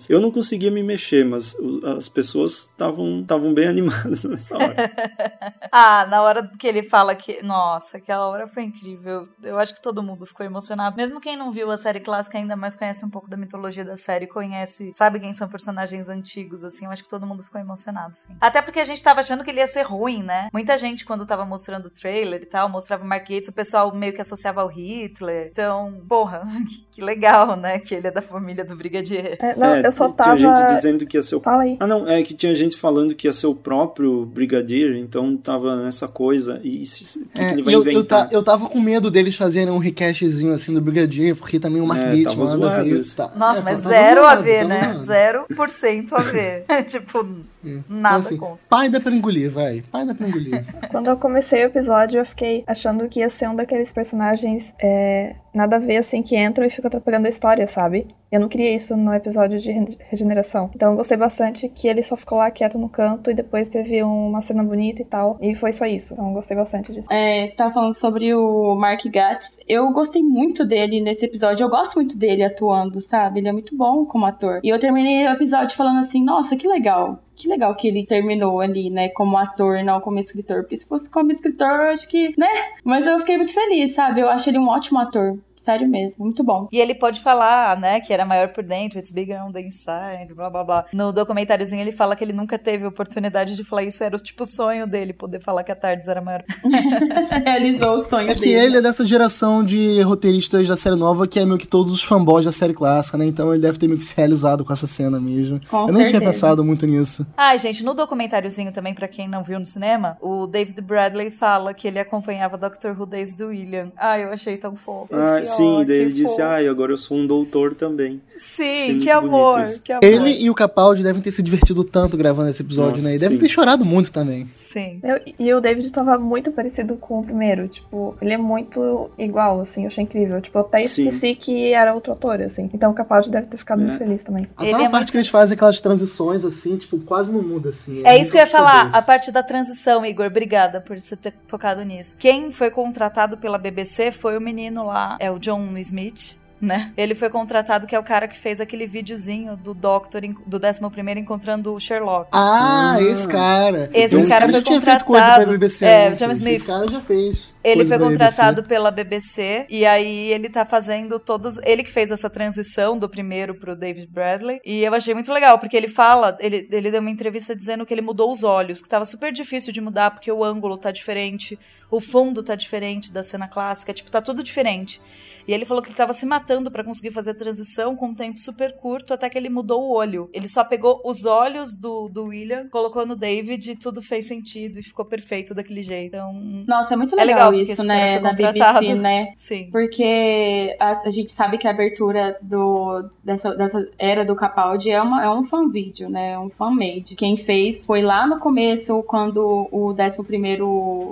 Eu não conseguia me mexer, mas as pessoas estavam bem animadas nessa hora. Ah, na hora que ele fala que. Nossa, aquela hora foi incrível. Eu acho que todo mundo ficou emocionado. Mesmo quem não viu a série clássica, ainda mais conhece um pouco da mitologia da série, conhece, sabe quem são personagens antigos, assim. Eu acho que todo mundo ficou emocionado, assim. Até porque a gente tava achando que ele ia ser ruim, né? Muita gente, quando tava mostrando o trailer e tal, mostrava o Mark Gates, o pessoal meio que associava ao Hitler. Então, porra, que legal, né? Que ele é da família do Brigadier. É, não, É, eu só Tinha gente tava. dizendo que ia ser o Fala aí. Ah, não, é que tinha gente falando que ia ser o próprio Brigadier, então tava nessa coisa. E o que, É, que ele vai eu, eu, inventar? ta- eu tava com medo deles fazerem um recastzinho assim do Brigadier, porque também o Mark É, Gates, tava manda zoado ver. isso. Tá, Nossa, é, mas zero tava a zoado, ver, tava né? zoado. Zero por cento a ver. tipo, Então, nada assim, consta. Pai dá pra engolir, vai. Pai dá pra engolir. Quando eu comecei o episódio, eu fiquei achando que ia ser um daqueles personagens é, nada a ver, assim, que entram e ficam atrapalhando a história, sabe? Eu não queria isso no episódio de re- regeneração. Então eu gostei bastante que ele só ficou lá quieto no canto e depois teve uma cena bonita e tal. E foi só isso. Então eu gostei bastante disso. É, você tava falando sobre o Mark Gatiss. Eu gostei muito dele nesse episódio. Eu gosto muito dele atuando, sabe? Ele é muito bom como ator. E eu terminei o episódio falando assim: nossa, que legal. Que legal que ele terminou ali, né? Como ator, não como escritor. Porque se fosse como escritor, eu acho que, né? Mas eu fiquei muito feliz, sabe? Eu acho ele um ótimo ator. Sério mesmo, muito bom. E ele pode falar, né, que era maior por dentro, it's bigger on the inside, blá blá blá. No documentáriozinho ele fala que ele nunca teve oportunidade de falar isso, era o tipo sonho dele, poder falar que a Tardes era maior. Realizou o sonho É que dele. ele é dessa geração de roteiristas da série nova que é meio que todos os fanboys da série clássica, né? Então ele deve ter meio que se realizado com essa cena mesmo. Com Eu nem tinha pensado muito nisso. Ai, gente, no documentáriozinho também, pra quem não viu no cinema, o David Bradley fala que ele acompanhava Doctor Who desde o William. Ai, eu achei tão fofo. Ah, fiquei, sim, "Oh, daí ele disse, fofo." ai, agora eu sou um doutor também. Sim, que amor, bonito que amor. Ele e o Capaldi devem ter se divertido tanto gravando esse episódio, Nossa, né? E devem sim. ter chorado muito também. Sim. Eu- e o David tava muito parecido com o primeiro. Tipo, ele é muito igual, assim. Eu achei incrível. Tipo, eu até Sim. esqueci que era outro ator, assim. Então o Capaldi deve ter ficado É. muito feliz também. Ele é parte muito- que eles fazem aquelas transições assim, tipo, quase não muda assim. É isso que eu ia falar, a parte da transição, Igor. Obrigada por você ter tocado nisso. Quem foi contratado pela BBC foi o menino lá, é o John Smith. Né? Ele foi contratado, que é o cara que fez aquele videozinho do Doctor, do 11 encontrando o Sherlock. Ah, Ah. esse cara. Esse cara já foi tinha feito coisa pra contratado. BBC. É. John Smith. Esse cara já fez. Ele foi contratado BBC. pela BBC e aí ele tá fazendo todos. Ele que fez essa transição do primeiro pro David Bradley. E eu achei muito legal, porque ele fala, ele, ele deu uma entrevista dizendo que ele mudou os olhos, que tava super difícil de mudar, porque o ângulo tá diferente, o fundo tá diferente da cena clássica, tipo, tá tudo diferente. E ele falou que ele tava se matando pra conseguir fazer a transição com um tempo super curto, até que ele mudou o olho. Ele só pegou os olhos do, do William, colocou no David e tudo fez sentido e ficou perfeito daquele jeito. Então, Nossa, é muito É legal, legal, porque isso, né? Na. BBC, né? sim. Porque a, a gente sabe que a abertura do, dessa, dessa era do Capaldi é, uma, é um fan vídeo, né? É um fan made. Quem fez foi lá no começo, quando o 11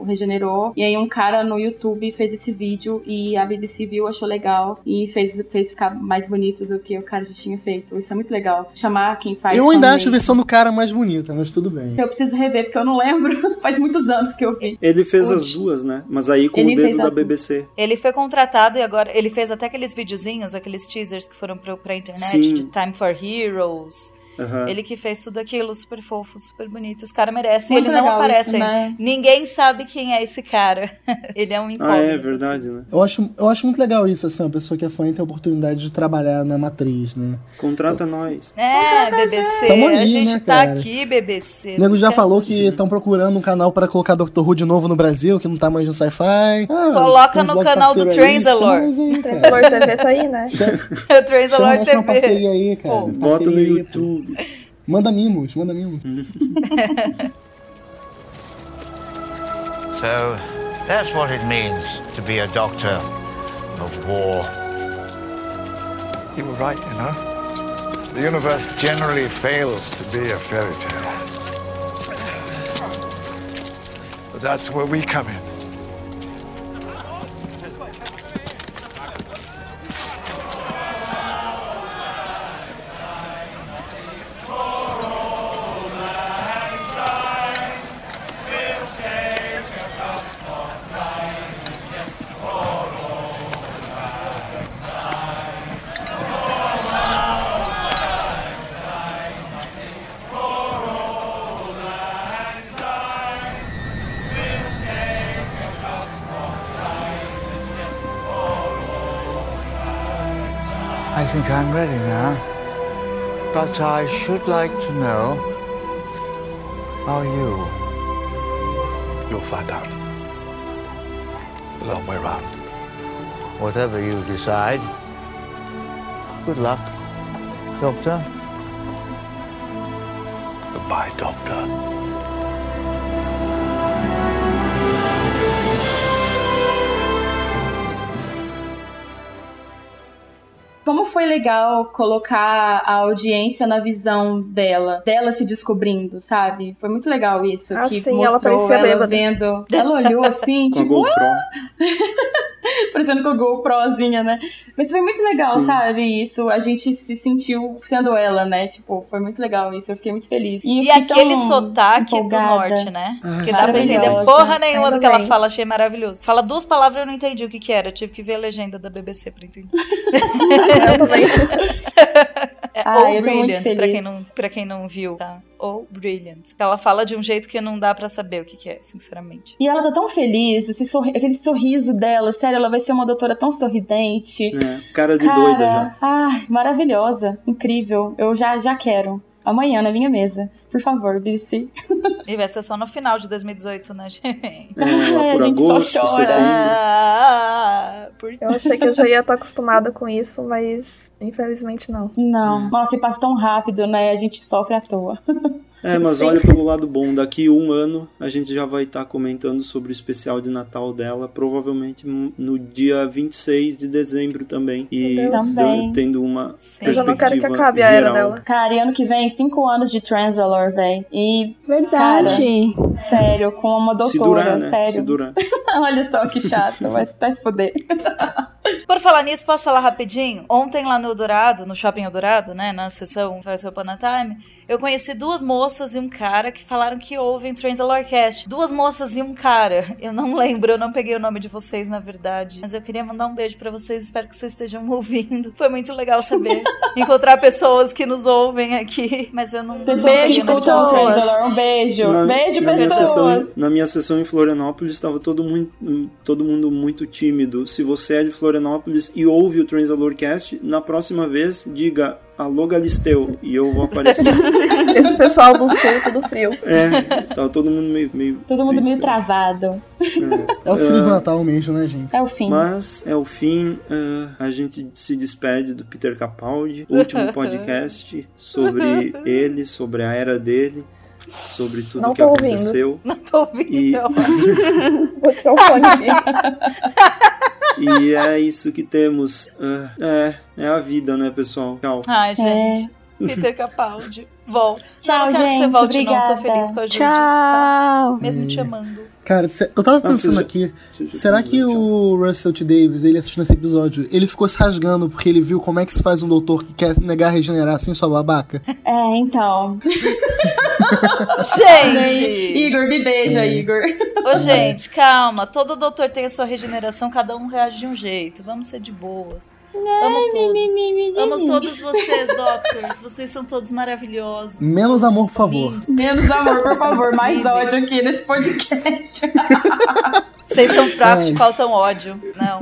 regenerou. E aí um cara no YouTube fez esse vídeo e a BBC viu, achou legal e fez, fez ficar mais bonito do que o cara já tinha feito. Isso é muito legal. Chamar quem faz. Eu ainda acho a versão do cara mais bonita, mas tudo bem. Eu preciso rever porque eu não lembro. Faz muitos anos que eu vi. Ele fez as duas, né? Mas aí com Ele o dedo da as- BBC. Ele foi contratado e agora ele fez até aqueles videozinhos, aqueles teasers que foram pro, pra internet Sim. de Time for Heroes. Aham. Ele que fez tudo aquilo, super fofo, super bonito. Os caras merecem. Muito ele não aparece. isso, né? Ninguém sabe quem é esse cara. ele é um Ah, incógnito. é verdade, né? Eu acho, eu acho muito legal isso, assim, uma pessoa que é fã e tem a oportunidade de trabalhar na matriz, né? Contrata nós. É, BBC. Tamo aí, a gente né, tá cara? aqui, BBC. O nego já falou que estão procurando um canal pra colocar Doctor Who de novo no Brasil, que não tá mais no sci-fi. Ah, Coloca no canal do Transalor. Transalor TV tá aí, né? o Chama Transalor TV. aí, cara. Pô, Bota no. YouTube. Manda mimos, manda mimos. So, that's what it means to be a doctor of war. You were right, you know. The universe generally fails to be a fairy tale. But that's where we come in. But I should like to know are you? You'll find out. The long way round. Whatever you decide. Good luck, Doctor. Goodbye, Doctor. Legal colocar a audiência na visão dela, dela se descobrindo, sabe? Foi muito legal isso. Ah, que sim, ela mostrou ela bêbada. vendo. Ela olhou assim, tipo. Parecendo com a GoProzinha, né? Mas foi muito legal, Sim. sabe? Isso, a gente se sentiu sendo ela, né? Tipo, foi muito legal isso, eu fiquei muito feliz. E, eu E aquele sotaque do empolgada. norte, né? Ai, que dá pra entender porra nenhuma do que ela fala, achei maravilhoso. Fala duas palavras eu não entendi o que que era, tive que ver a legenda da BBC pra entender. Eu também. É Ah, ou Brilliant, pra quem, não, pra quem não viu, tá? Ou Brilliant. Ela fala de um jeito que não dá pra saber o que que é, sinceramente. E ela tá tão feliz, esse sorri- aquele sorriso dela, sério, ela vai ser uma doutora tão sorridente. É, cara de Cara, doida já. ai, maravilhosa, incrível. Eu já, já quero. Amanhã na minha mesa. Por favor, BC. E vai ser só no final de 2018, né, gente? É, Ai, a por gente só agosto, chora. Ah, por Eu achei que eu já ia estar acostumada com isso, mas infelizmente não. Não. Nossa, e passa tão rápido, né? A gente sofre à toa. É, mas Sim. olha pelo lado bom, daqui um ano a gente já vai estar comentando sobre o especial de Natal dela, provavelmente no dia 26 de dezembro também. E dando- tendo uma Sim. Eu já não quero que perspectiva acabe a era geral. dela. Cara, e ano que vem, cinco anos de Transalor, velho. E, Verdade. sério, com uma Se doutora, durar, né? Se sério. durar. Olha só que chato, vai, vai se fuder. Por falar nisso, posso falar rapidinho? Ontem lá no Eldorado, no Shopping Eldorado, né, na sessão Faz a Time, eu conheci duas moças e um cara que falaram que ouvem Transalorcast. Duas moças e um cara. Eu não lembro, eu não peguei o nome de vocês, na verdade. Mas eu queria mandar um beijo pra vocês, espero que vocês estejam ouvindo. Foi muito legal saber. Encontrar pessoas que nos ouvem aqui. Mas eu não Pessoas não que. Transalor, um beijo. Na- beijo, na minha, sessão, pessoas. na minha sessão em Florianópolis estava todo, muito, todo mundo muito tímido. Se você é de Florianópolis e ouve o Transalorcast, na próxima vez diga Alô Galisteu e eu vou aparecer. Esse pessoal do sul, tudo frio. é, tava todo mundo meio. meio Todo mundo triste. meio travado. É o fim do Natal mesmo, né, gente? É o fim. Mas é o fim, ah, a gente se despede do Peter Capaldi, último podcast sobre ele, sobre a era dele, sobre tudo Não que tô ouvindo. aconteceu. Não tô ouvindo. E- Vou tirar o fone aqui. E é isso que temos. Ah, é, é a vida, né, pessoal? Tchau. Ai, gente. Peter Capaldi. Volta. Tchau, não, não quero que você gente, volte, não. Tô obrigada. feliz com a Judy. tá? Tchau. Mesmo te amando. Cara, cê- eu tava Ah, pensando aqui, será que o Russell T. Davis, ele assistindo esse episódio, ele ficou se rasgando porque ele viu como é que se faz um doutor que quer negar regenerar sem sua babaca? É, então. Gente! Igor, me beija, Igor. Ô, gente, calma. Todo doutor tem a sua regeneração, cada um reage de um jeito. Vamos ser de boas. Amo todos. mi, mi, mi, mi, Amo mi. todos vocês, Doctors. Vocês são todos maravilhosos. Menos amor, por favor. Lindos. Menos amor, por favor. Mais ódio aqui nesse podcast. Vocês são fracos, Ai. faltam ódio. Não.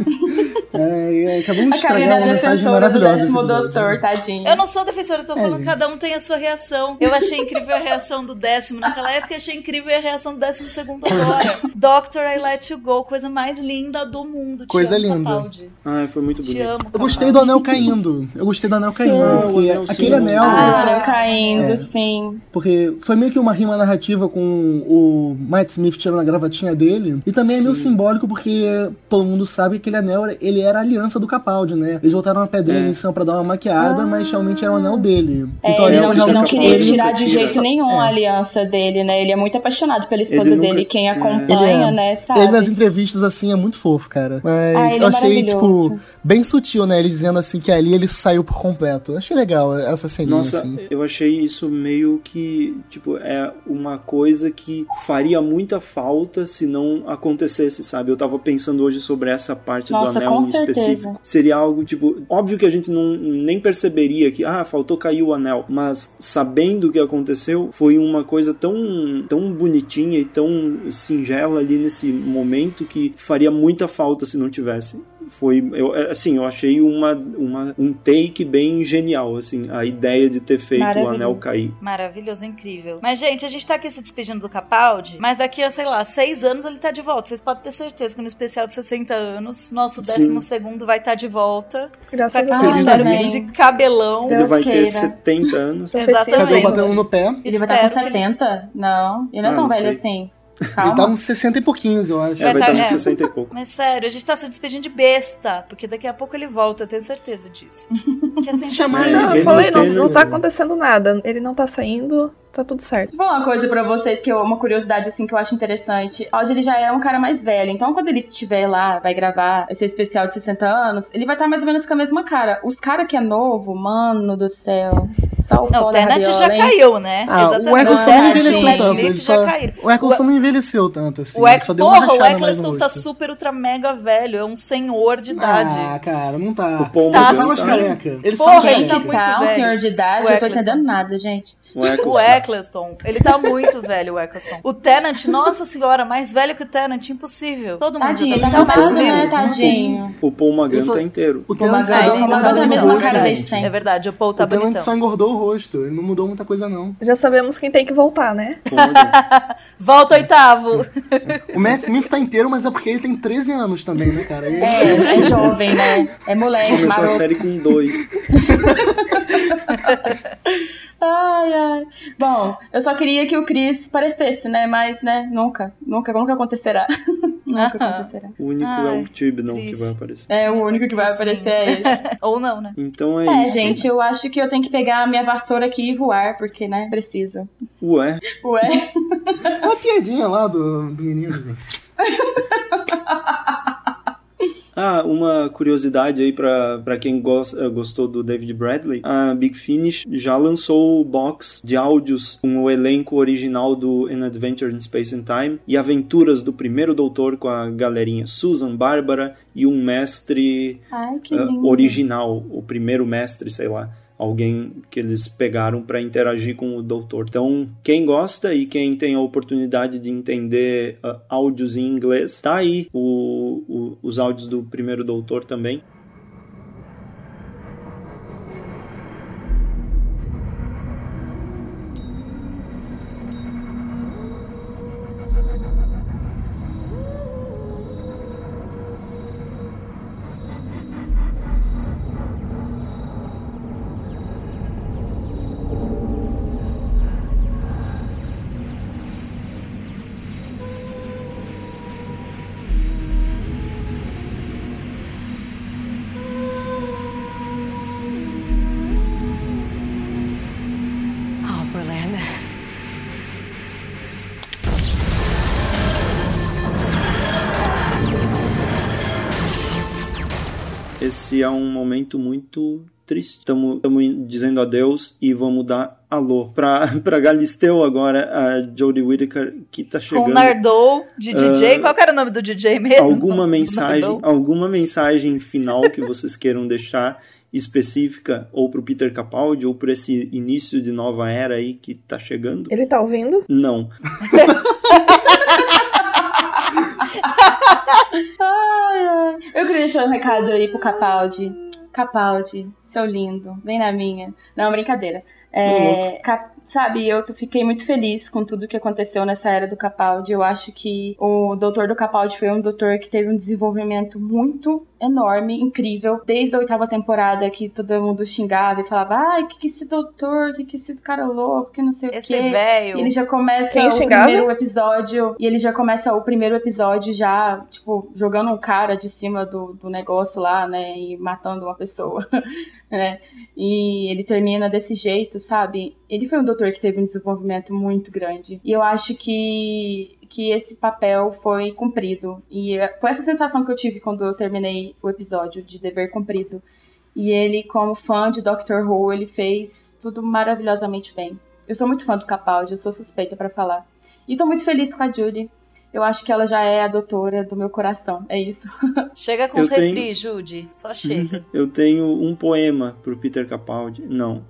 É, é, acabamos de A estragar é uma mensagem defensora do maravilhosa. episódio. doutor, tadinho. Eu não sou defensora, eu tô falando que cada um tem a sua reação. Eu achei incrível a reação do décimo naquela época, e achei incrível a reação do décimo segundo agora. Doctor, I Let You Go, coisa mais linda do mundo. Te Coisa amo, linda. Capaldi. Ah, foi muito Te bonito. amo. Eu gostei do anel caindo. Eu gostei do anel caindo. Ah, Porque anel, sim. aquele anel. Ah, né, eu caindo, É. sim. Porque foi meio que uma rima narrativa com o Matt Smith tirando a gravatinha dele. E também é meio Sim. Simbólico porque todo mundo sabe que aquele anel ele era a aliança do Capaldi, né? Eles voltaram uma pedrinha É. em cima pra dar uma maquiada, mas realmente era o anel dele. É, Então, ele não, ele não queria tirar de tira. jeito nenhum É. a aliança dele, né? Ele é muito apaixonado pela esposa nunca- dele. Quem é. acompanha, é. né, sabe? Ele nas entrevistas, assim, é muito fofo, cara. Mas Ah, ele eu é achei, tipo, bem sutil, né? Ele dizendo assim que ali ele saiu por completo. Eu achei legal essa ceninha, Nossa, assim. eu achei isso meio que, tipo, é uma coisa que faria muita falta se não acontecesse, sabe? Eu tava pensando hoje sobre essa parte Nossa, do anel em específico. certeza. Seria algo, tipo, óbvio que a gente não nem perceberia que, ah, faltou cair o anel, mas sabendo o que aconteceu, foi uma coisa tão, tão bonitinha e tão singela ali nesse momento que faria muita falta se não tivesse. Foi, eu, assim, eu achei uma, uma, um take bem genial, assim, a ideia de ter feito o anel cair. Maravilhoso, incrível. Mas, gente, a gente tá aqui se despedindo do Capaldi, mas daqui a, sei lá, seis anos ele tá de volta. Vocês podem ter certeza que no especial de 60 anos, nosso Sim. décimo segundo vai estar de volta. Graças Vai a Deus. Espero que de cabelão. Ele Deus vai ter queira. 70 anos. Exatamente. no pé? Ele vai estar com Espero que ele- 70? Não, ele não é Ah, tão não velho sei. assim. Ele Calma. tá uns 60 e pouquinhos, eu acho. É, vai estar tá- uns é. 60 e pouco. Mas sério, a gente tá se despedindo de besta, porque daqui a pouco ele volta, eu tenho certeza disso. Que é sempre Chamar assim. ele. Não, ele eu falei, não não, tá acontecendo nada. Ele não tá saindo, tá tudo certo. Vou falar uma coisa pra vocês que eu, uma curiosidade assim que eu acho interessante. Audi ele já é um cara mais velho, então quando ele estiver lá, vai gravar esse especial de 60 anos, ele vai estar mais ou menos com a mesma cara. Os cara que é novo, mano do céu. Só o Não, o rabiola, já hein? caiu, né? Ah, Exatamente. o Eccleston não e envelheceu o tanto. Smith Ele já só... caíram. O Eccleston não envelheceu tanto, assim. O, Eck... só deu Porra, o Eccleston tá rosto. super ultra mega velho, é um senhor de idade. Ah, cara, não tá. O Paul Tá Ele Morgan tá mais sim. careca. Ele Porra, tá ele tá muito tá, um velho. senhor de idade, O eu tô entendendo nada, gente. O Eccleston. O Eccleston, ele tá muito velho, o Eccleston. O Tenant, nossa senhora, mais velho que o Tenant, impossível. Todo mundo Tadinho, tá tá mais né, tadinho. O Paul Magan só- tá inteiro. O Tenant Magan, Magan tá da bonitão, no mesma rosto. cara é desde verdade. sempre. É verdade, o Paul tá O Tenant bonitão. só engordou o rosto. Ele não mudou muita coisa, não. Já sabemos quem tem que voltar, né? Paul. Volta oitavo. O Matt Smith tá inteiro, mas é porque ele tem 13 anos também, né, cara? Ele- É, é jovem, né? É moleque, Começou a maroto. série com dois. Ai, ai. Bom, eu só queria que o Chris aparecesse, né? Mas, né, nunca. Nunca, nunca acontecerá. nunca acontecerá. O único é Ai, o Tibnon que triste. vai aparecer. É, o único que vai Sim. aparecer é esse. Ou não, né? Então é, É, isso. gente, eu acho que eu tenho que pegar a minha vassoura aqui e voar, porque, né, preciso. Ué, Ué. É uma piadinha lá do, do menino. Ah, uma curiosidade aí pra quem eh, gostou do David Bradley, a Big Finish já lançou o box de áudios com o elenco original do An Adventure in Space and Time e aventuras do primeiro doutor com a galerinha Susan, Bárbara e um mestre Ai, que lindo. original, o primeiro mestre, sei lá. Alguém que eles pegaram para interagir com o doutor. Então, quem gosta e quem tem a oportunidade de entender ah, áudios em inglês, tá aí o- os áudios do primeiro doutor também. Momento muito triste. Estamos dizendo adeus e vamos dar alô pra, pra Galisteu agora, a Jodie Whittaker, que tá chegando. Com Nardou de DJ. Uh, Qual era o nome do DJ mesmo? Alguma mensagem, alguma mensagem final que vocês queiram deixar específica ou pro Peter Capaldi ou por esse início de nova era aí que tá chegando? Ele tá ouvindo? Não. Eu queria deixar um recado aí pro Capaldi. Capaldi, seu lindo, vem na minha. Não, brincadeira. É, Cap sabe, eu fiquei muito feliz com tudo que aconteceu nessa era do Capaldi. Eu acho que o doutor do Capaldi foi um doutor que teve um desenvolvimento muito enorme, incrível, desde a oitava temporada que todo mundo xingava e falava, ai, que que esse doutor, que que esse cara louco, que não sei esse o quê. velho. Ele já começa Quem o xingava? primeiro episódio, e ele já começa o primeiro episódio já, tipo, jogando um cara de cima do, do negócio lá, né, e matando uma pessoa, né, e ele termina desse jeito, sabe? Ele foi um doutor que teve um desenvolvimento muito grande, e eu acho que que esse papel foi cumprido. E eh, foi essa sensação que eu tive quando eu terminei o episódio de dever cumprido. E ele, como fã de Doctor Who, ele fez tudo maravilhosamente bem. Eu sou muito fã do Capaldi, eu sou suspeita para falar. E tô muito feliz com a Judy. Eu acho que ela já é a doutora do meu coração. É isso. Chega com Eu os tenho- refri, Judy. Só chega. Eu tenho um poema pro Peter Capaldi. Não.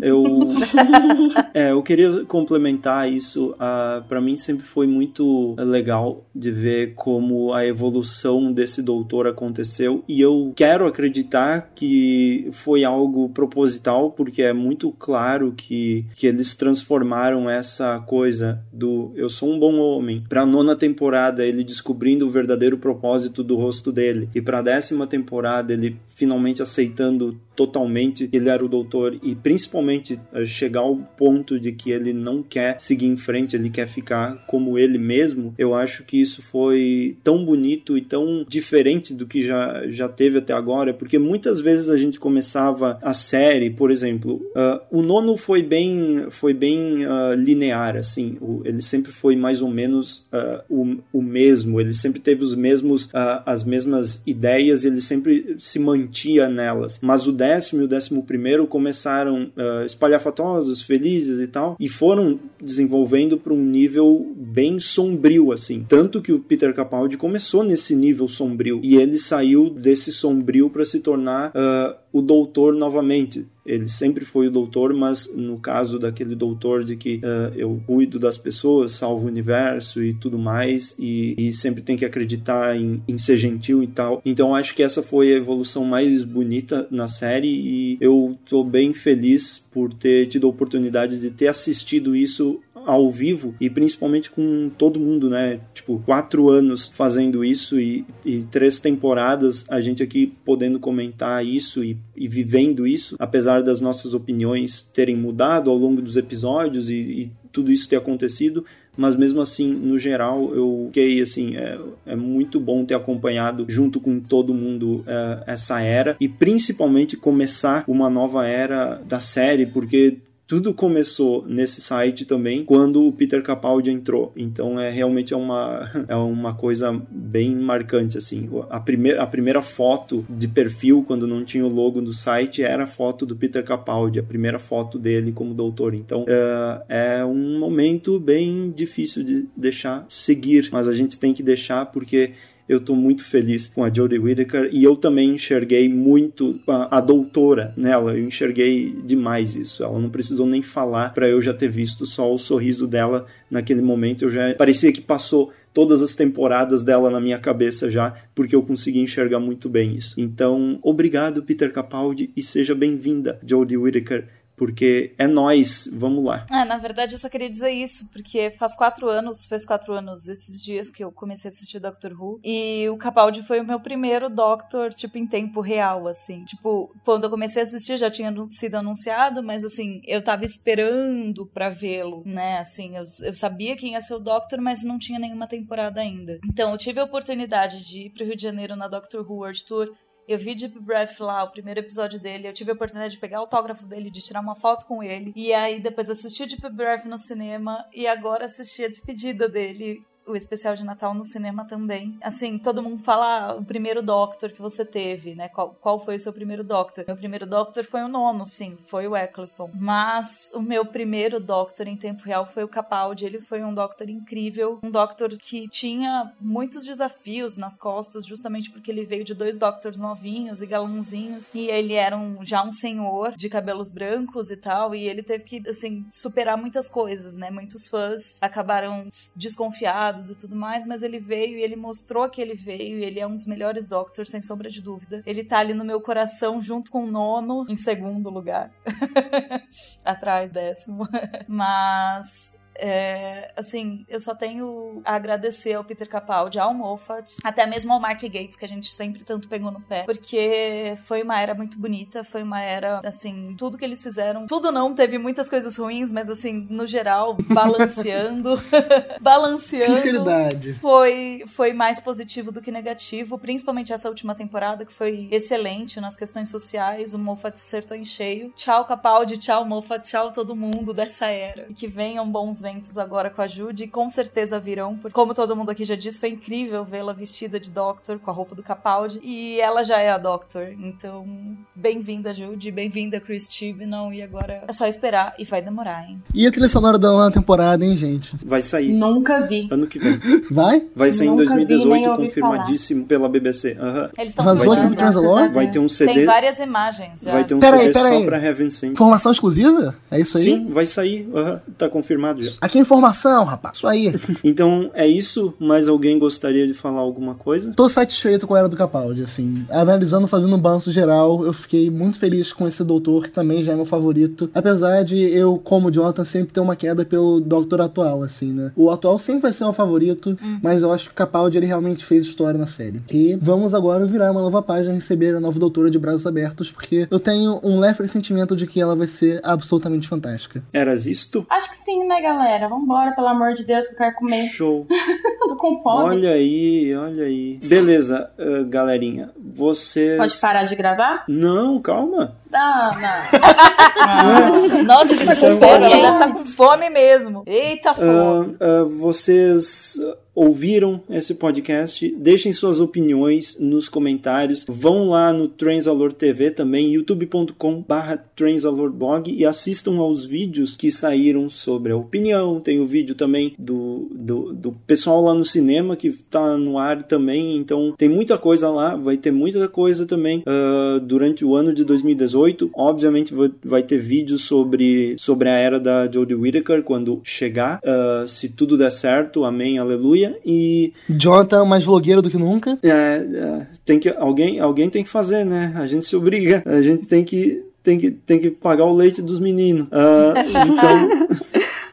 Eu, é, eu queria complementar isso. Uh, para mim sempre foi muito legal de ver como a evolução desse doutor aconteceu. E eu quero acreditar que foi algo proposital, porque é muito claro que, que eles transformaram essa coisa do eu sou um bom homem pra nona temporada ele descobrindo o verdadeiro propósito do rosto dele. E pra décima temporada ele finalmente aceitando totalmente que ele era o doutor e principalmente eh, chegar ao ponto de que ele não quer seguir em frente, ele quer ficar como ele mesmo, eu acho que isso foi tão bonito e tão diferente do que já, já teve até agora, porque muitas vezes a gente começava a série, por exemplo, uh, o nono foi bem, foi bem uh, linear, assim, o, ele sempre foi mais ou menos uh, o, o mesmo, ele sempre teve os mesmos, as mesmas ideias, ele sempre se mantia nelas, mas o décimo e o décimo primeiro começaram uh, espalhafatosos, felizes e tal, e foram desenvolvendo para um nível bem sombrio, assim. Tanto que o Peter Capaldi começou nesse nível sombrio e ele saiu desse sombrio para se tornar uh, o doutor novamente. Ele sempre foi o doutor, mas no caso daquele doutor de que uh, eu cuido das pessoas, salvo o universo e tudo mais, e, e sempre tem que acreditar em, em, ser gentil e tal. Então acho que essa foi a evolução mais bonita na série e eu tô bem feliz por ter tido a oportunidade de ter assistido isso ao vivo e principalmente com todo mundo, né? Tipo, quatro anos fazendo isso e, e três temporadas a gente aqui podendo comentar isso e, e, vivendo isso, apesar das nossas opiniões terem mudado ao longo dos episódios e, e tudo isso ter acontecido, mas mesmo assim, no geral, eu fiquei assim, é, é muito bom ter acompanhado junto com todo mundo é, essa era e principalmente começar uma nova era da série, porque tudo começou nesse site também quando o Peter Capaldi entrou. Então é realmente é uma, é uma coisa bem marcante assim. A primeira, a primeira foto de perfil quando não tinha o logo do site era a foto do Peter Capaldi, a primeira foto dele como doutor. Então é, é um momento bem difícil de deixar seguir, mas a gente tem que deixar porque eu tô muito feliz com a Jodie Whittaker e eu também enxerguei muito a, a, doutora nela, eu enxerguei demais isso. Ela não precisou nem falar para eu já ter visto só o sorriso dela naquele momento. Eu já parecia que passou todas as temporadas dela na minha cabeça já, porque eu consegui enxergar muito bem isso. Então, obrigado Peter Capaldi e seja bem-vinda Jodie Whittaker porque é nós, vamos lá. É, na verdade eu só queria dizer isso, porque faz quatro anos, fez quatro anos esses dias que eu comecei a assistir Doctor Who, e o Capaldi foi o meu primeiro Doctor, tipo, em tempo real, assim. Tipo, quando eu comecei a assistir já tinha sido anunciado, mas assim, eu tava esperando pra vê-lo, né, assim, eu, eu sabia quem ia ser o Doctor, mas não tinha nenhuma temporada ainda. Então, eu tive a oportunidade de ir pro Rio de Janeiro na Doctor Who World Tour, eu vi Deep Breath lá, o primeiro episódio dele. Eu tive a oportunidade de pegar o autógrafo dele, de tirar uma foto com ele. E aí depois assisti o Deep Breath no cinema. E agora assisti a despedida dele o especial de Natal no cinema também. Assim, todo mundo fala ah, o primeiro Doctor que você teve, né? Qual, qual foi o seu primeiro Doctor? Meu primeiro Doctor foi o nono, sim, foi o Eccleston. Mas o meu primeiro Doctor em tempo real foi o Capaldi. Ele foi um Doctor incrível, um Doctor que tinha muitos desafios nas costas, justamente porque ele veio de dois Doctors novinhos e galãozinhos, e ele era um, já um senhor de cabelos brancos e tal, e ele teve que, assim, superar muitas coisas, né? Muitos fãs acabaram desconfiados e tudo mais, mas ele veio e ele mostrou que ele veio, e ele é um dos melhores Doctors, sem sombra de dúvida. Ele tá ali no meu coração junto com o nono, em segundo lugar. Atrás, décimo. Mas é, assim, eu só tenho a agradecer ao Peter Capaldi, ao Moffat, até mesmo ao Mark Gates, que a gente sempre tanto pegou no pé, porque foi uma era muito bonita, foi uma era, assim, tudo que eles fizeram, tudo não, teve muitas coisas ruins, mas assim, no geral, balanceando, balanceando. Sinceridade. Foi, foi mais positivo do que negativo, principalmente essa última temporada, que foi excelente nas questões sociais, o Moffat acertou em cheio. Tchau, Capaldi, tchau, Moffat, tchau todo mundo dessa era. E que venham bons ventos agora com a Judy, com certeza virão, porque como todo mundo aqui já disse, foi incrível vê-la vestida de Doctor, com a roupa do Capaldi, e ela já é a Doctor, então bem-vinda Judy, bem-vinda Chris Chibnall, e agora é só esperar, e vai demorar, hein? E a trilha sonora da nova temporada, hein, gente? Vai sair. Nunca vi. Ano que vem. Vai? Vai sair em Nunca vi, nem 2018, ouvi confirmadíssimo pela BBC. Aham. Eles estão Vazou aqui pro Transalor? Vai ter um CD. Tem várias imagens já. Vai ter um Pera aí, CD pera só aí. pra Heaven Sent. Informação exclusiva? É isso aí? Sim, vai sair. aham, Tá confirmado já. Aqui é informação, rapaz. Isso aí. Então é isso. Mais alguém gostaria de falar alguma coisa? Tô satisfeito com a Era do Capaldi, assim. Analisando, fazendo um balanço geral, eu fiquei muito feliz com esse doutor, que também já é meu favorito. Apesar de eu, como Jonathan, sempre ter uma queda pelo doutor atual, assim, né? O atual sempre vai ser meu favorito, mas eu acho que o Capaldi, ele realmente fez história na série. E vamos agora virar uma nova página e receber a nova doutora de braços abertos, porque eu tenho um leve pressentimento de que ela vai ser absolutamente fantástica. Eras isto? Acho que sim, né, galera? Vambora, pelo amor de Deus, que eu quero comer. Show. Tô com fome. Olha aí, olha aí. Beleza, ah, galerinha. Vocês. Pode parar de gravar? Não, calma. Não, não. Nossa, que desespero, ela deve estar com fome mesmo. Eita, fome. Ah, ah, vocês ouviram esse podcast, deixem suas opiniões nos comentários. Vão lá no Transalor TV também, youtube.com/barra Transalorblog e assistam aos vídeos que saíram sobre a opinião. Tem o vídeo também do, do, do pessoal lá no cinema que tá no ar também. Então tem muita coisa lá, vai ter muita coisa também ah, durante o ano de 2018. Obviamente vai, ter vídeos sobre, sobre a era da Jodie Whittaker quando chegar. Ah, se tudo der certo, amém, aleluia. E Jonathan, mais vlogueiro do que nunca. é, é, tem que alguém alguém tem que fazer, né? A gente se obriga, a gente tem que tem que tem que pagar o leite dos meninos. Ah, então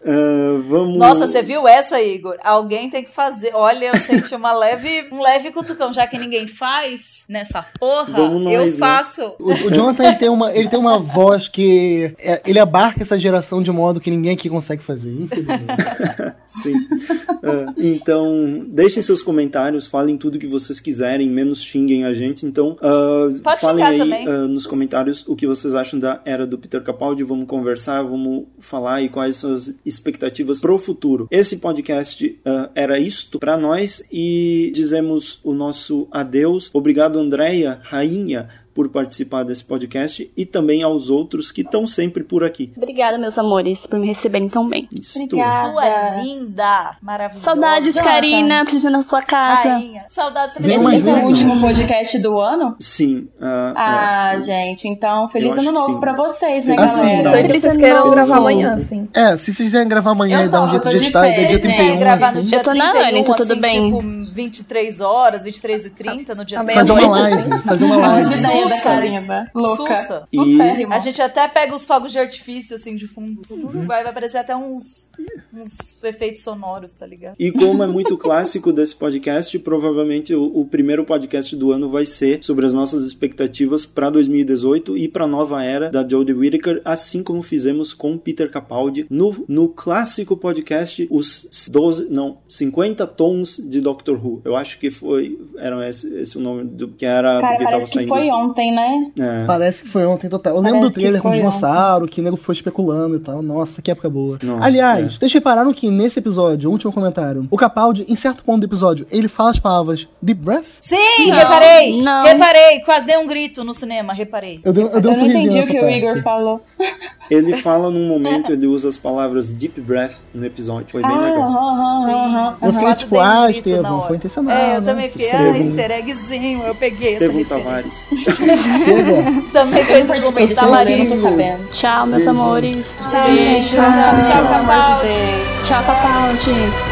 ah, vamos. Nossa, você viu essa, Igor? Alguém tem que fazer. Olha, eu senti uma leve, um leve cutucão, já que ninguém faz nessa porra, nós, eu né? faço. O, o Jonathan ele tem, uma, ele tem uma voz que. é, ele abarca essa geração de modo que ninguém aqui consegue fazer, infelizmente. Sim. Ah, então, deixem seus comentários, falem tudo que vocês quiserem, menos xinguem a gente. Então, ah, Pode falem xingar aí também. nos comentários o que vocês acham da era do Peter Capaldi. Vamos conversar, vamos falar e quais são as expectativas pro futuro. Esse podcast ah, era isto para nós e dizemos o nosso adeus. Obrigado, Andréia, rainha, por participar desse podcast e também aos outros que estão sempre por aqui. Obrigada, meus amores, por me receberem tão bem. Obrigada. Sua linda, maravilhosa. Saudades. Karina, preciso na sua casa. Rainha. Saudades também. mais Esse é o último podcast do ano? Sim. ah, Ah, é. gente, então feliz ano novo pra vocês, né, Assim, galera? Sei que vocês Feliz queiram gravar amanhã, sim. É, se vocês quiserem gravar amanhã Eu e dar um tô, jeito de editar, é dia férias, Se gente. 31, gravar no dia Eu tô na 31, Anitta, tudo assim, bem. tipo 23 horas, 23 e 30 no dia Tá bem, 31. Fazer uma live, fazer uma live. Sussa. Louca. Sussa. Sucérrimo. A gente até pega os fogos de artifício, assim, de fundo. Vai, vai aparecer até uns, uns efeitos sonoros, tá ligado? E como é muito clássico desse podcast, provavelmente o, o primeiro podcast do ano vai ser sobre as nossas expectativas para 2018 e para a nova era da Jodie Whittaker, assim como fizemos com Peter Capaldi no, no clássico podcast os 12, não, 50 tons de Doctor Who. Eu acho que foi, eram esse, esse o nome do que era Cara, porque tava parece que saindo foi ontem ontem, né? É. Parece que foi ontem total. Eu lembro Parece do trailer com o dinossauro, que o nego foi especulando e tal. Nossa, que época boa. Nossa, Aliás, é. vocês repararam que nesse episódio, o último comentário, o Capaldi, em certo ponto do episódio, ele fala as palavras deep breath? Sim, Não, reparei! não. Reparei! Quase dei um grito no cinema, reparei. Eu dei, eu dei um Eu não entendi o que o parte. Igor falou. Ele fala num momento, ele usa as palavras deep breath no episódio. Foi bem Ah, legal. aham, aham, aham. Eu fiquei Quase tipo, um ah, Estevam, foi intencional. É, eu né? também fiquei, ah, easter eggzinho, eu peguei essa Estevão referência. Tavares. Também rolê, não tô talarico. sabendo. Tchau, meus amores. Tchau, Beijo. gente. Tchau. Deus. Tchau, Capaldi.